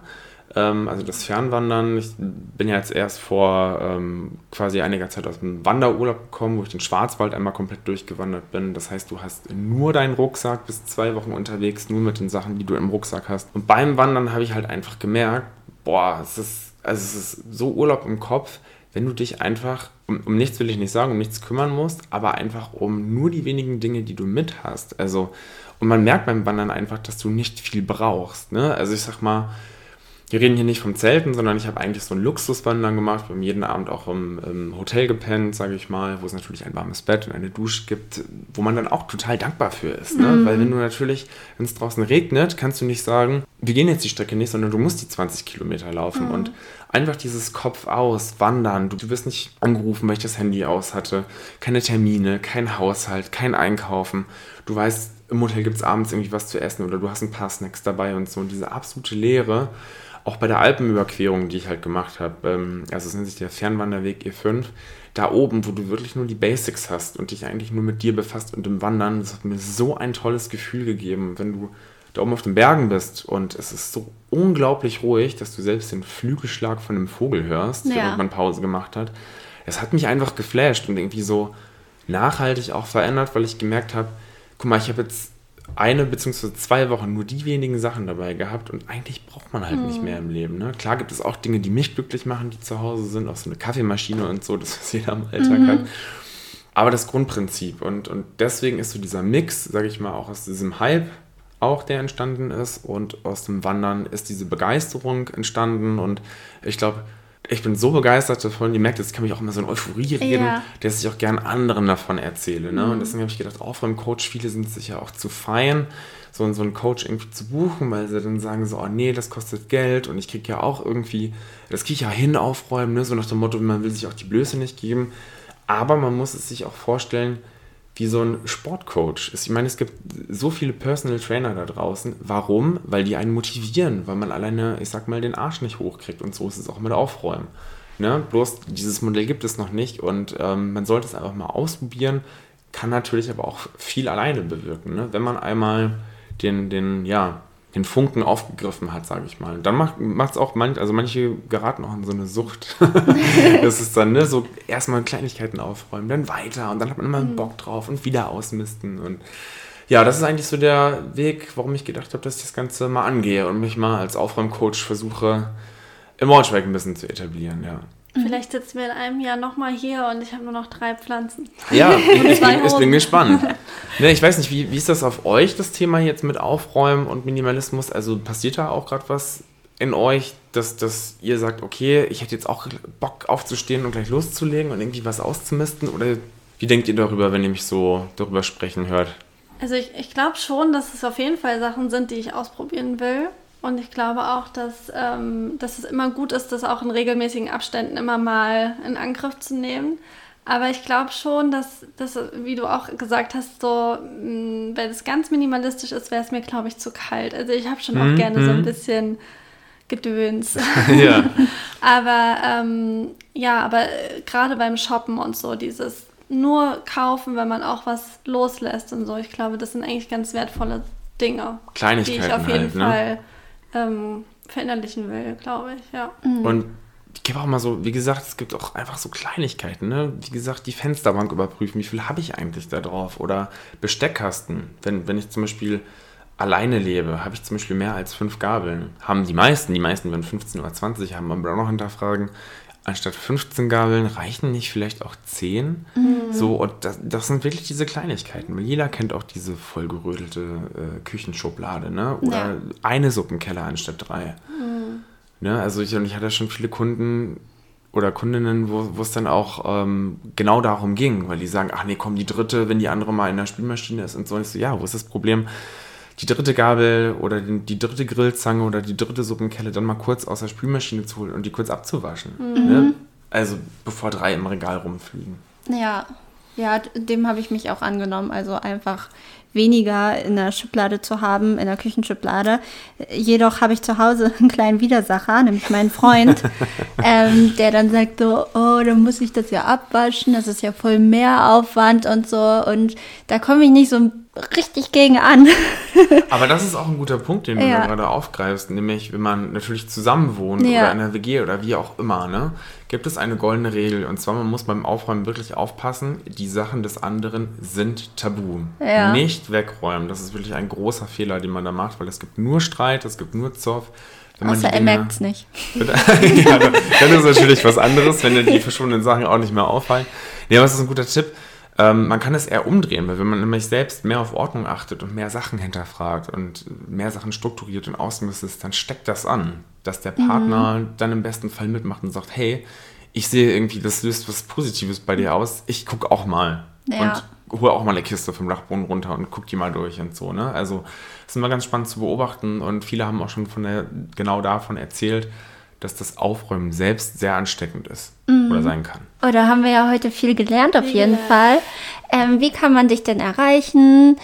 ähm, also das Fernwandern. Ich bin ja jetzt erst vor ähm, quasi einiger Zeit aus dem Wanderurlaub gekommen, wo ich den Schwarzwald einmal komplett durchgewandert bin. Das heißt, du hast nur deinen Rucksack, bis zwei Wochen unterwegs, nur mit den Sachen, die du im Rucksack hast. Und beim Wandern habe ich halt einfach gemerkt, boah, es ist also es ist so Urlaub im Kopf, wenn du dich einfach, um, um, nichts will ich nicht sagen, um nichts kümmern musst, aber einfach um nur die wenigen Dinge, die du mit hast. Also, und man merkt beim Wandern einfach, dass du nicht viel brauchst. Ne? Also ich sag mal, wir reden hier nicht vom Zelten, sondern ich habe eigentlich so ein Luxuswandern gemacht. Wir haben jeden Abend auch im, im Hotel gepennt, sage ich mal, wo es natürlich ein warmes Bett und eine Dusche gibt, wo man dann auch total dankbar für ist. Ne? Mhm. Weil wenn du natürlich, wenn es draußen regnet, kannst du nicht sagen, wir gehen jetzt die Strecke nicht, sondern du musst die 20 Kilometer laufen. Mhm. Und einfach dieses Kopf aus, wandern. Du, wirst nicht angerufen, weil ich das Handy aus hatte. Keine Termine, kein Haushalt, kein Einkaufen. Du weißt, im Hotel gibt es abends irgendwie was zu essen oder du hast ein paar Snacks dabei und so. Und diese absolute Leere auch bei der Alpenüberquerung, die ich halt gemacht habe, ähm, also es nennt sich der Fernwanderweg E5, da oben, wo du wirklich nur die Basics hast und dich eigentlich nur mit dir befasst und im Wandern, das hat mir so ein tolles Gefühl gegeben, wenn du da oben auf den Bergen bist und es ist so unglaublich ruhig, dass du selbst den Flügelschlag von einem Vogel hörst, ja. während man Pause gemacht hat. Es hat mich einfach geflasht und irgendwie so nachhaltig auch verändert, weil ich gemerkt habe, guck mal, ich habe jetzt eine bzw. zwei Wochen nur die wenigen Sachen dabei gehabt und eigentlich braucht man halt hm. nicht mehr im Leben. Ne? Klar gibt es auch Dinge, die mich glücklich machen, die zu Hause sind, auch so eine Kaffeemaschine und so, das was jeder im Alltag mhm. hat. Aber das Grundprinzip und, und deswegen ist so dieser Mix, sage ich mal, auch aus diesem Hype auch, der entstanden ist. Und aus dem Wandern ist diese Begeisterung entstanden. Und ich glaube, ich bin so begeistert davon, ihr merkt, jetzt kann mich auch immer so in Euphorie reden, ja. dass ich auch gern anderen davon erzähle. Ne? Mhm. Und deswegen habe ich gedacht, auch beim Coach, viele sind sich ja auch zu fein, so, so einen Coach irgendwie zu buchen, weil sie dann sagen so, oh nee, das kostet Geld und ich kriege ja auch irgendwie, das kriege ich ja hin aufräumen, ne? so nach dem Motto, man will sich auch die Blöße nicht geben. Aber man muss es sich auch vorstellen, wie so ein Sportcoach. Ich meine, es gibt so viele Personal Trainer da draußen. Warum? Weil die einen motivieren, weil man alleine, ich sag mal, den Arsch nicht hochkriegt. Und so ist es auch mit Aufräumen. Ne? Bloß dieses Modell gibt es noch nicht und ähm, man sollte es einfach mal ausprobieren. Kann natürlich aber auch viel alleine bewirken. Ne? Wenn man einmal den, den, ja, den Funken aufgegriffen hat, sage ich mal. Dann macht es auch manch, also manche geraten auch in so eine Sucht. das ist dann ne, so erstmal Kleinigkeiten aufräumen, dann weiter und dann hat man immer einen mhm. Bock drauf und wieder ausmisten und ja, das ist eigentlich so der Weg, warum ich gedacht habe, dass ich das Ganze mal angehe und mich mal als Aufräumcoach versuche, im Ortschweig ein bisschen zu etablieren, ja. Vielleicht sitzen wir in einem Jahr nochmal hier und ich habe nur noch drei Pflanzen. Ja, ich, ich, bin, ich bin gespannt. Ne, ich weiß nicht, wie, wie ist das auf euch, das Thema jetzt mit Aufräumen und Minimalismus? Also passiert da auch gerade was in euch, dass, dass ihr sagt, okay, ich hätte jetzt auch Bock aufzustehen und gleich loszulegen und irgendwie was auszumisten? Oder wie denkt ihr darüber, wenn ihr mich so darüber sprechen hört? Also ich, ich glaube schon, dass es auf jeden Fall Sachen sind, die ich ausprobieren will. Und ich glaube auch, dass, ähm, dass es immer gut ist, das auch in regelmäßigen Abständen immer mal in Angriff zu nehmen. Aber ich glaube schon, dass, dass, wie du auch gesagt hast, so, mh, mm, wenn es ganz minimalistisch ist, wäre es mir, glaube ich, zu kalt. Also ich habe schon auch mhm. gerne so ein mhm. bisschen Gedöns. ja. aber ähm, ja, aber äh, gerade beim Shoppen und so, dieses nur kaufen, wenn man auch was loslässt und so, ich glaube, das sind eigentlich ganz wertvolle Dinge. Kleinigkeiten. Die ich auf jeden halt, ne? Fall ähm, verinnerlichen will, glaube ich, ja. Mhm. Und ich gebe auch mal so, wie gesagt, es gibt auch einfach so Kleinigkeiten, ne? Wie gesagt, die Fensterbank überprüfen, wie viel habe ich eigentlich da drauf? Oder Besteckkasten. Wenn, wenn ich zum Beispiel alleine lebe, habe ich zum Beispiel mehr als fünf Gabeln. Haben die meisten, die meisten, wenn 15 oder 20 haben, man auch noch hinterfragen, anstatt 15 Gabeln reichen nicht vielleicht auch 10? Mhm. So, und das, das, sind wirklich diese Kleinigkeiten. Jeder kennt auch diese vollgerödelte äh, Küchenschublade, ne? Oder ja. eine Suppenkeller anstatt drei. Mhm. Ne? Also ich, und ich hatte schon viele Kunden oder Kundinnen, wo es dann auch ähm, genau darum ging, weil die sagen, ach nee, komm, die dritte, wenn die andere mal in der Spülmaschine ist und so. Und ich so, ja, wo ist das Problem? Die dritte Gabel oder die, dritte Grillzange oder die dritte Suppenkelle dann mal kurz aus der Spülmaschine zu holen und die kurz abzuwaschen. Mhm. Ne? Also bevor drei im Regal rumfliegen. Ja, ja, dem habe ich mich auch angenommen. Also einfach weniger in der Schublade zu haben, in der Küchenschublade. Jedoch habe ich zu Hause einen kleinen Widersacher, nämlich meinen Freund, ähm, der dann sagt so, oh, dann muss ich das ja abwaschen, das ist ja voll mehr Aufwand und so. Und da komme ich nicht so richtig gegen an. Aber das ist auch ein guter Punkt, den du ja. gerade aufgreifst, nämlich wenn man natürlich zusammen wohnt ja. oder in einer WG oder wie auch immer, ne, gibt es eine goldene Regel und zwar man muss beim Aufräumen wirklich aufpassen, die Sachen des anderen sind tabu. Ja. Nicht wegräumen, das ist wirklich ein großer Fehler, den man da macht, weil es gibt nur Streit, es gibt nur Zoff. Wenn Außer er merkt es nicht. ja, dann ist es natürlich was anderes, wenn dir die verschwundenen Sachen auch nicht mehr auffallen. Ja, aber es ist ein guter Tipp ähm, man kann es eher umdrehen, weil wenn man nämlich selbst mehr auf Ordnung achtet und mehr Sachen hinterfragt und mehr Sachen strukturiert und ausmistet, dann steckt das an, dass der Partner mhm. dann im besten Fall mitmacht und sagt, hey, ich sehe irgendwie, das löst was Positives bei dir aus, ich gucke auch mal. Ja. Und hole auch mal eine Kiste vom Dachboden runter und guck die mal durch und so. Ne? Also das ist immer ganz spannend zu beobachten und viele haben auch schon von der, genau davon erzählt, dass das Aufräumen selbst sehr ansteckend ist mhm. oder sein kann. Oder haben wir ja heute viel gelernt, auf jeden ja. Fall. Ähm, wie kann man dich denn erreichen?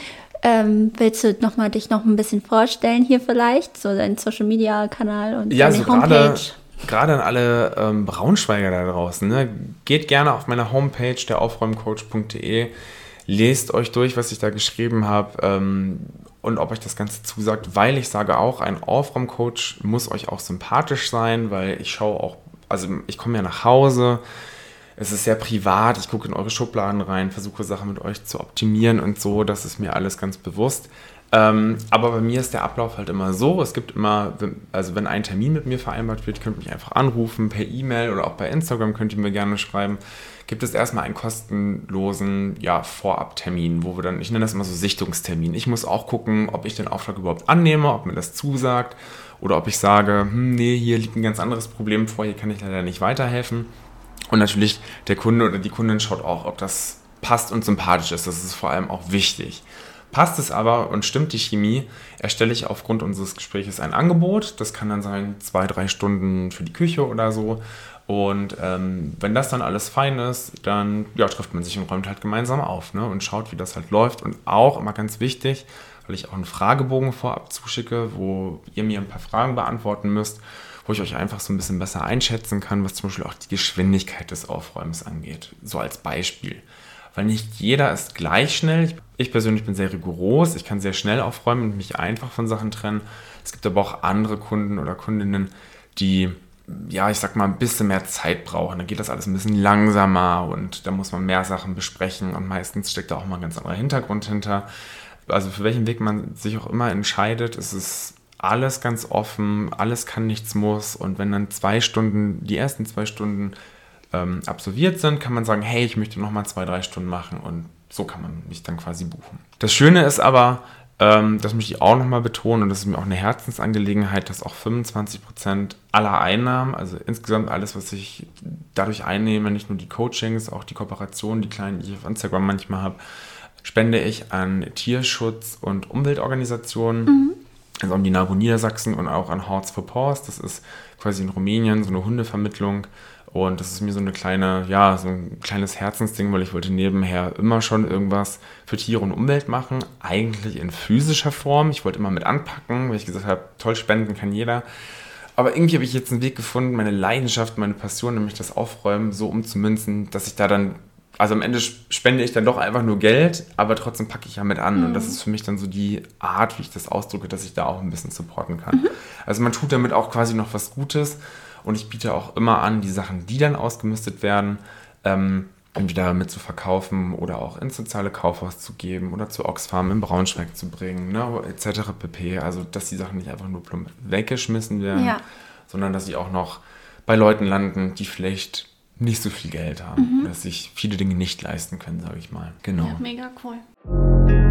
Ähm, willst du noch mal dich noch ein bisschen vorstellen hier vielleicht? So dein Social Media Kanal und ja, deine so Homepage? Gerade an alle ähm, Braunschweiger da draußen, ne? geht gerne auf meine Homepage, der aufräumcoach.de, lest euch durch, was ich da geschrieben habe. Ähm, und ob euch das Ganze zusagt, weil ich sage auch, ein Aufräumcoach muss euch auch sympathisch sein, weil ich schaue auch, also ich komme ja nach Hause, es ist sehr privat, ich gucke in eure Schubladen rein, versuche Sachen mit euch zu optimieren und so, das ist mir alles ganz bewusst. Ähm, aber bei mir ist der Ablauf halt immer so, es gibt immer, also wenn ein Termin mit mir vereinbart wird, könnt ihr mich einfach anrufen, per E-Mail oder auch bei Instagram könnt ihr mir gerne schreiben, gibt es erstmal einen kostenlosen ja, Vorabtermin, wo wir dann, ich nenne das immer so Sichtungstermin. Ich muss auch gucken, ob ich den Auftrag überhaupt annehme, ob mir das zusagt oder ob ich sage, hm, nee, hier liegt ein ganz anderes Problem vor, hier kann ich leider nicht weiterhelfen. Und natürlich der Kunde oder die Kundin schaut auch, ob das passt und sympathisch ist. Das ist vor allem auch wichtig. Passt es aber und stimmt die Chemie, erstelle ich aufgrund unseres Gesprächs ein Angebot. Das kann dann sein, zwei, drei Stunden für die Küche oder so. Und ähm, wenn das dann alles fein ist, dann ja, trifft man sich und räumt halt gemeinsam auf ne? und schaut, wie das halt läuft. Und auch immer ganz wichtig, weil ich auch einen Fragebogen vorab zuschicke, wo ihr mir ein paar Fragen beantworten müsst, wo ich euch einfach so ein bisschen besser einschätzen kann, was zum Beispiel auch die Geschwindigkeit des Aufräumens angeht. So als Beispiel weil nicht jeder ist gleich schnell. Ich persönlich bin sehr rigoros, ich kann sehr schnell aufräumen und mich einfach von Sachen trennen. Es gibt aber auch andere Kunden oder Kundinnen, die, ja, ich sag mal, ein bisschen mehr Zeit brauchen. Da geht das alles ein bisschen langsamer und da muss man mehr Sachen besprechen und meistens steckt da auch mal ein ganz anderer Hintergrund hinter. Also für welchen Weg man sich auch immer entscheidet, ist es alles ganz offen, alles kann, nichts muss. Und wenn dann zwei Stunden, die ersten zwei Stunden ähm, absolviert sind, kann man sagen, hey, ich möchte nochmal zwei, drei Stunden machen und so kann man mich dann quasi buchen. Das Schöne ist aber, ähm, das möchte ich auch nochmal betonen und das ist mir auch eine Herzensangelegenheit, dass auch 25 Prozent aller Einnahmen, also insgesamt alles, was ich dadurch einnehme, nicht nur die Coachings, auch die Kooperationen, die kleinen, die ich auf Instagram manchmal habe, spende ich an Tierschutz- und Umweltorganisationen. Mhm. Also an die NABU Niedersachsen und auch an Hearts for Paws. Das ist quasi in Rumänien so eine Hundevermittlung, und das ist mir so eine kleine, ja, so ein kleines Herzensding, weil ich wollte nebenher immer schon irgendwas für Tiere und Umwelt machen. Eigentlich in physischer Form. Ich wollte immer mit anpacken, weil ich gesagt habe, toll spenden kann jeder. Aber irgendwie habe ich jetzt einen Weg gefunden, meine Leidenschaft, meine Passion, nämlich das Aufräumen, so umzumünzen, dass ich da dann, also am Ende spende ich dann doch einfach nur Geld, aber trotzdem packe ich ja mit an. Mhm. Und das ist für mich dann so die Art, wie ich das ausdrücke, dass ich da auch ein bisschen supporten kann. Mhm. Also man tut damit auch quasi noch was Gutes. Und ich biete auch immer an, die Sachen, die dann ausgemistet werden, ähm, entweder mit zu verkaufen oder auch ins soziale Kaufhaus zu geben oder zu Oxfam in Braunschweig zu bringen, ne, etc. pp. Also, dass die Sachen nicht einfach nur plump weggeschmissen werden, ja. sondern dass sie auch noch bei Leuten landen, die vielleicht nicht so viel Geld haben, mhm. dass sich viele Dinge nicht leisten können, sage ich mal. Genau. Ja, mega cool.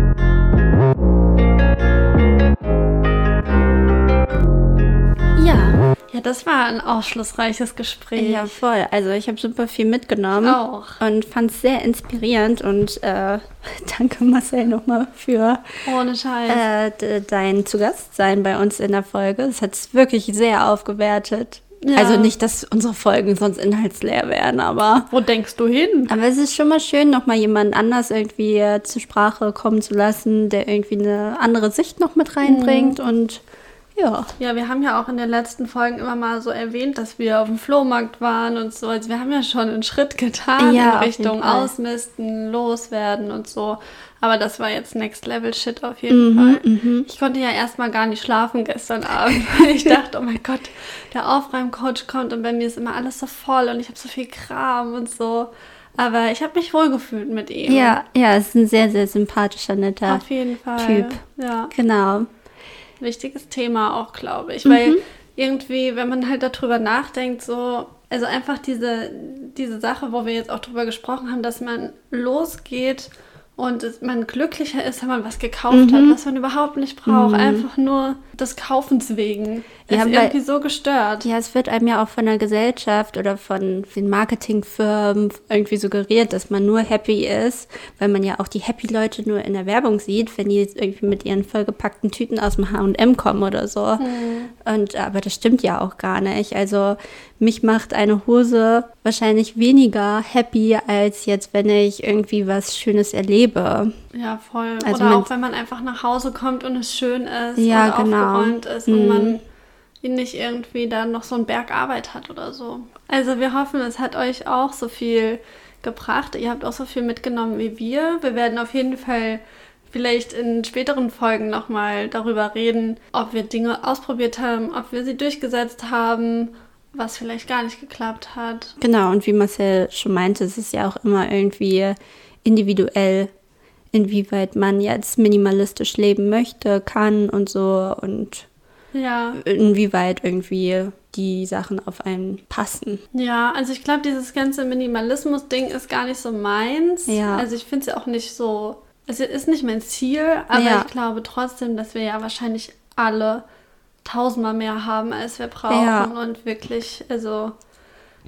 Ja, das war ein aufschlussreiches Gespräch. Ja, voll. Also ich habe super viel mitgenommen. Auch. Und fand es sehr inspirierend. Und äh, danke Marcel nochmal für Ohne Scheiß. Äh, dein Zugastsein bei uns in der Folge. Das hat es wirklich sehr aufgewertet. Ja. Also nicht, dass unsere Folgen sonst inhaltsleer wären, aber. Wo denkst du hin? Aber es ist schon mal schön, nochmal jemanden anders irgendwie äh, zur Sprache kommen zu lassen, der irgendwie eine andere Sicht noch mit reinbringt mhm. und ja. Ja, wir haben ja auch in den letzten Folgen immer mal so erwähnt, dass wir auf dem Flohmarkt waren und so. Also wir haben ja schon einen Schritt getan ja, in Richtung Ausmisten, Loswerden und so. Aber das war jetzt Next Level Shit auf jeden mhm, Fall. Mhm. Ich konnte ja erstmal gar nicht schlafen gestern Abend, weil ich dachte, oh mein Gott, der Aufräumcoach kommt und bei mir ist immer alles so voll und ich habe so viel Kram und so. Aber ich habe mich wohlgefühlt mit ihm. Ja, ja, ist ein sehr, sehr sympathischer, netter Auf jeden Fall. Typ. Ja. Genau wichtiges Thema auch, glaube ich. Mhm. Weil irgendwie, wenn man halt darüber nachdenkt, so, also einfach diese, diese Sache, wo wir jetzt auch drüber gesprochen haben, dass man losgeht und man glücklicher ist, wenn man was gekauft mhm. hat, was man überhaupt nicht braucht. Mhm. Einfach nur des Kaufens wegen. Ja, ist irgendwie so gestört. Ja, es wird einem ja auch von der Gesellschaft oder von den Marketingfirmen irgendwie suggeriert, dass man nur happy ist, weil man ja auch die happy Leute nur in der Werbung sieht, wenn die jetzt irgendwie mit ihren vollgepackten Tüten aus dem H&M kommen oder so. Mhm. Und aber das stimmt ja auch gar nicht. Also mich macht eine Hose wahrscheinlich weniger happy als jetzt, wenn ich irgendwie was Schönes erlebe. Ja, voll. Also Oder auch wenn man einfach nach Hause kommt und es schön ist ja, und genau. aufgeräumt ist mhm. und man nicht irgendwie dann noch so einen Berg Arbeit hat oder so. Also wir hoffen, es hat euch auch so viel gebracht. Ihr habt auch so viel mitgenommen wie wir. Wir werden auf jeden Fall vielleicht in späteren Folgen nochmal darüber reden, ob wir Dinge ausprobiert haben, ob wir sie durchgesetzt haben, was vielleicht gar nicht geklappt hat. Genau, und wie Marcel schon meinte, es ist ja auch immer irgendwie individuell inwieweit man jetzt minimalistisch leben möchte, kann und so und Ja. inwieweit irgendwie die Sachen auf einen passen. Ja, also ich glaube, dieses ganze Minimalismus-Ding ist gar nicht so meins. Ja. Also ich finde es ja auch nicht so. Es ist nicht mein Ziel, aber Ja. ich glaube trotzdem, dass wir ja wahrscheinlich alle tausendmal mehr haben, als wir brauchen. Ja. Und wirklich, also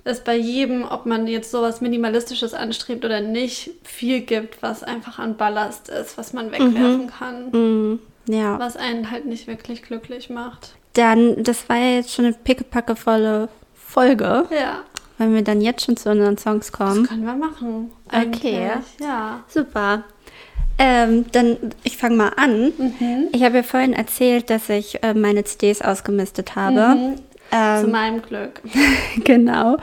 es bei jedem, ob man jetzt sowas Minimalistisches anstrebt oder nicht, viel gibt, was einfach an Ballast ist, was man wegwerfen kann. Mm, ja. Was einen halt nicht wirklich glücklich macht. Dann, das war ja jetzt schon eine pickepackevolle Folge. Ja, Wenn wir dann jetzt schon zu unseren Songs das kommen. können wir machen. Okay. Ja. Super. Ähm, dann, ich fange mal an. Ich habe ja vorhin erzählt, dass ich äh, meine CDs ausgemistet habe. Mhm. Zu Ähm, meinem Glück. genau.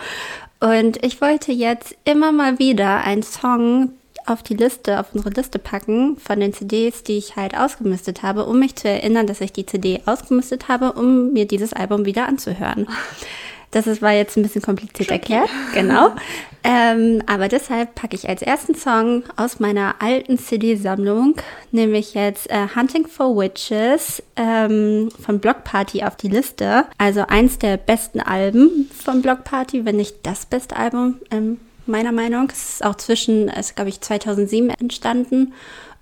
Und ich wollte jetzt immer mal wieder einen Song auf die Liste, auf unsere Liste packen von den CDs, die ich halt ausgemistet habe, um mich zu erinnern, dass ich die CD ausgemistet habe, um mir dieses Album wieder anzuhören. Das ist, war jetzt ein bisschen kompliziert erklärt, genau. Ähm, aber deshalb packe ich als ersten Song aus meiner alten CD-Sammlung, nämlich jetzt äh, Hunting for Witches ähm, von Block Party auf die Liste. Also eins der besten Alben von Block Party, wenn nicht das beste Album, ähm, meiner Meinung. Es ist auch zwischen, es glaube ich, 2007 entstanden.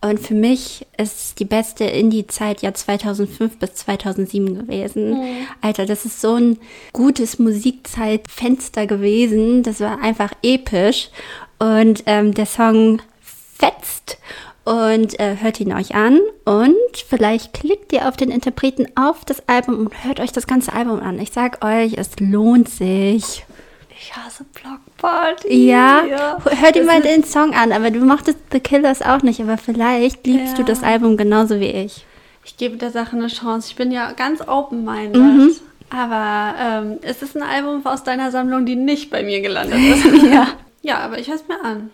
Und für mich ist die beste Indie-Zeit ja 2005 bis 2007 gewesen. Alter, das ist so ein gutes Musikzeitfenster gewesen. Das war einfach episch. Und ähm, der Song fetzt. Und äh, hört ihn euch an. Und vielleicht klickt ihr auf den Interpreten auf das Album und hört euch das ganze Album an. Ich sag euch, es lohnt sich. Ich hasse Block Party. Ja, hör dir Das mal den Song an, aber du mochtest The Killers auch nicht, aber vielleicht liebst du Ja. das Album genauso wie ich. Ich gebe der Sache eine Chance. Ich bin ja ganz open-minded. Mhm. Aber ähm, es ist ein Album aus deiner Sammlung, die nicht bei mir gelandet ist. Ja. ja, aber ich höre es mir an.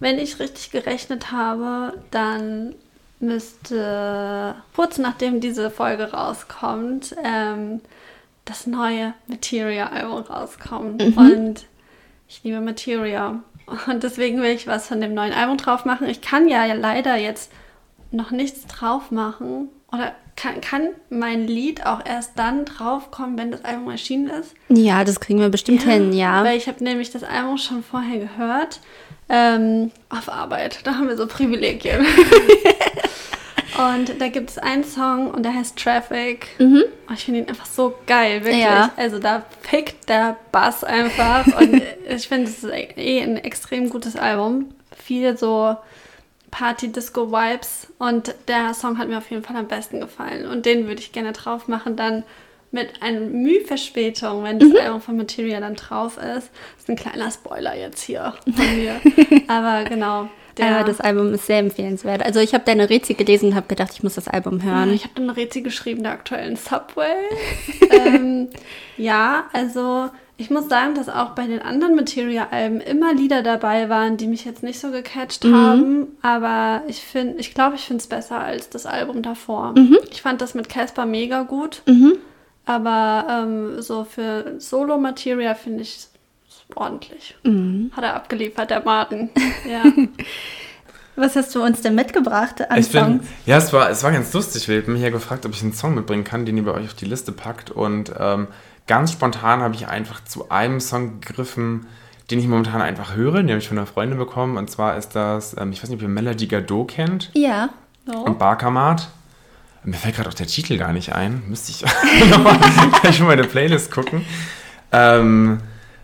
Wenn ich richtig gerechnet habe, dann müsste kurz nachdem diese Folge rauskommt, ähm, das neue Materia-Album rauskommen. Und ich liebe Materia. Und deswegen will ich was von dem neuen Album drauf machen. Ich kann ja leider jetzt noch nichts drauf machen. Oder kann, kann mein Lied auch erst dann draufkommen, wenn das Album erschienen ist? Ja, das kriegen wir bestimmt hin, ja. Weil ich habe nämlich das Album schon vorher gehört. Ähm, auf Arbeit. Da haben wir so Privilegien. und da gibt es einen Song und der heißt Traffic. Und ich finde ihn einfach so geil, wirklich. Mhm. Ja. Also da pickt der Bass einfach. und ich finde, es ist eh ein extrem gutes Album. Viel so Party-Disco-Vibes. Und der Song hat mir auf jeden Fall am besten gefallen. Und den würde ich gerne drauf machen, dann mit einer Mühe-Verspätung, wenn das Mhm. Album von Material dann drauf ist. Das ist ein kleiner Spoiler jetzt hier von mir. Aber genau. Der, Aber das Album ist sehr empfehlenswert. Also ich habe deine Rezi gelesen und habe gedacht, ich muss das Album hören. ich habe dann eine Rätsel geschrieben der aktuellen Subway. ähm, ja, also ich muss sagen, dass auch bei den anderen Material-Alben immer Lieder dabei waren, die mich jetzt nicht so gecatcht haben. Aber ich finde, ich glaube, ich finde es besser als das Album davor. Ich fand das mit Casper mega gut. Aber ähm, so für Solo-Material finde ich ordentlich. Hat er abgeliefert, der Martin. Ja. Was hast du uns denn mitgebracht an Ich bin, Songs? ja, es war, es war ganz lustig. Wir haben mich ja gefragt, ob ich einen Song mitbringen kann, den ihr bei euch auf die Liste packt. Und ähm, ganz spontan habe ich einfach zu einem Song gegriffen, den ich momentan einfach höre. Den habe ich von einer Freundin bekommen. Und zwar ist das, ähm, ich weiß nicht, ob ihr Melody Gardot kennt. Ja. So. Und Barkamat. Mir fällt gerade auch der Titel gar nicht ein. Müsste ich nochmal gleich in meine Playlist gucken. Ähm,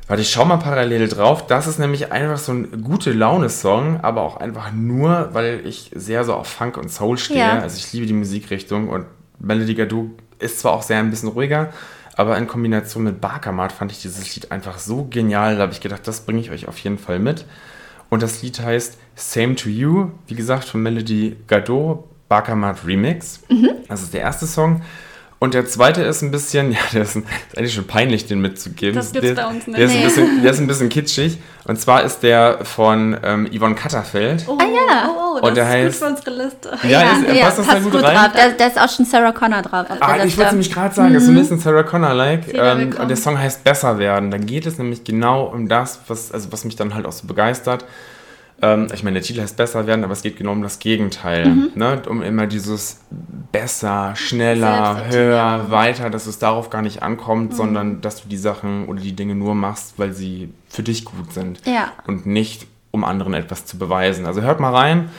warte, ich schau mal parallel drauf. Das ist nämlich einfach so ein gute Laune-Song, aber auch einfach nur, weil ich sehr so auf Funk und Soul stehe. Ja. Also ich liebe die Musikrichtung und Melody Gardot ist zwar auch sehr ein bisschen ruhiger, aber in Kombination mit Barkamat fand ich dieses Lied einfach so genial. Da habe ich gedacht, das bringe ich euch auf jeden Fall mit. Und das Lied heißt Same to You, wie gesagt, von Melody Gardot, Barkamat Remix. Das ist der erste Song. Und der zweite ist ein bisschen, ja, der ist, ein, ist eigentlich schon peinlich, den mitzugeben. Das gibt's der, bei uns nicht. Der ist, ein bisschen, der ist ein bisschen kitschig. Und zwar ist der von ähm, Yvonne Katterfeld. Oh, Ah, ja. Oh, oh, das Und der ist heißt- gut für unsere Liste. Ja, ist, er passt das da gut, rein. drauf. Da, da ist auch schon Sarah Connor drauf. auf der Ah, ich wollte nämlich gerade sagen, das ist ein bisschen Sarah Connor-like. Ähm, und der Song heißt Besser werden. Da geht es nämlich genau um das, was, also was mich dann halt auch so begeistert. Ähm, ich meine, der Titel heißt besser werden, aber es geht genau um das Gegenteil. Mhm. Ne? Um immer dieses besser, schneller, höher, weiter, dass es darauf gar nicht ankommt, Mhm. sondern dass du die Sachen oder die Dinge nur machst, weil sie für dich gut sind. Ja. Und nicht, um anderen etwas zu beweisen. Also hört mal rein.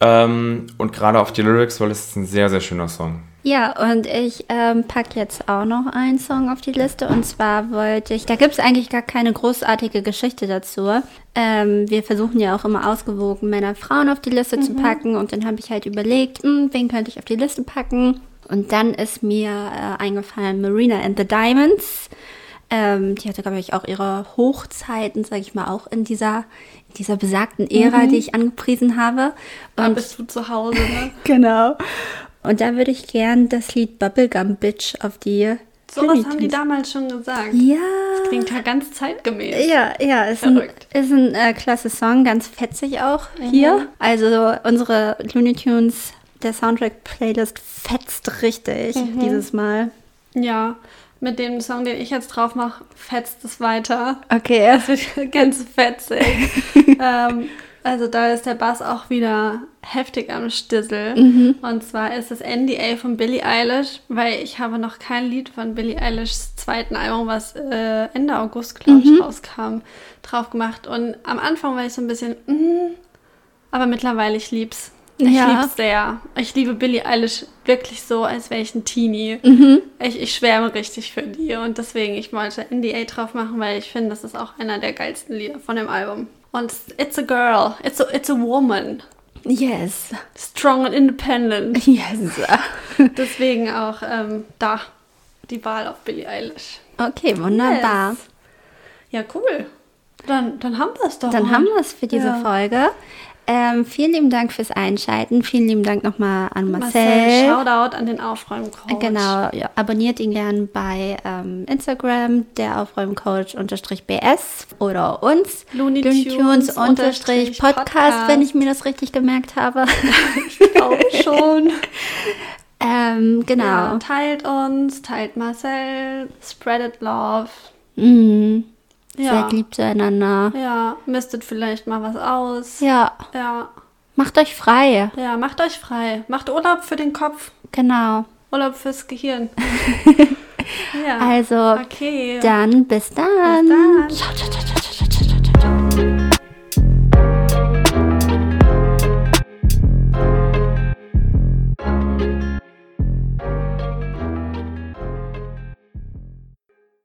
Ähm, und gerade auf die Lyrics, weil es ist ein sehr, sehr schöner Song. Ja, und ich ähm, packe jetzt auch noch einen Song auf die Liste. Und zwar wollte ich, da gibt es eigentlich gar keine großartige Geschichte dazu. Ähm, wir versuchen ja auch immer ausgewogen Männer, Frauen auf die Liste zu packen. Und dann habe ich halt überlegt, hm, wen könnte ich auf die Liste packen. Und dann ist mir äh, eingefallen Marina and the Diamonds. Ähm, die hatte, glaube ich, auch ihre Hochzeiten, sage ich mal, auch in dieser, in dieser besagten Ära, die ich angepriesen habe. Da Und bist du zu Hause, ne? Genau. Und da würde ich gern das Lied Bubblegum Bitch auf die. So was haben die damals schon gesagt. Ja. Klingt ja ganz zeitgemäß. Ja, ja, ist ein, Verrückt. ist ein äh, klasse Song, ganz fetzig auch hier. Also unsere Looney Tunes, der Soundtrack-Playlist fetzt richtig dieses Mal. Ja, mit dem Song, den ich jetzt drauf mache, fetzt es weiter. Okay. Es wird ganz fetzig. ähm, also da ist der Bass auch wieder heftig am Stissel. Und zwar ist es NDA von Billie Eilish, weil ich habe noch kein Lied von Billie Eilishs zweiten Album, was äh, Ende August, glaube ich, rauskam, drauf gemacht. Und am Anfang war ich so ein bisschen, mm, aber mittlerweile ich lieb's. Ich Ja. lieb's sehr. Ich liebe Billie Eilish wirklich so, als wäre ich ein Teenie. Ich, ich schwärme richtig für die und deswegen, ich wollte NDA drauf machen, weil ich finde, das ist auch einer der geilsten Lieder von dem Album. Und it's a girl, it's a, it's a woman, Yes. strong and independent. Yes. Deswegen auch ähm, da die Wahl auf Billie Eilish. Okay, wunderbar. Yes. Ja, cool. Dann, dann haben wir es doch. Dann mal. haben wir es für diese Ja. Folge. Ähm, vielen lieben Dank fürs Einschalten. Vielen lieben Dank nochmal an Marcel. Marcel, Shoutout an den Aufräumcoach. Genau, ja, abonniert ihn gern bei ähm, Instagram, der Aufräumcoach unterstrich BS oder uns. Looney Tunes unterstrich Podcast, wenn ich mir das richtig gemerkt habe. Auch schon. ähm, genau. Ja, teilt uns, teilt Marcel, spreadet love. Mhm. Ja. Seid lieb zueinander. Ja, mistet vielleicht mal was aus. Ja, Ja, macht euch frei. ja, macht euch frei. Macht Urlaub für den Kopf, Genau. Urlaub fürs Gehirn. ja. Also, okay. dann bis dann. Bis dann. Ciao, ciao, ciao, ciao.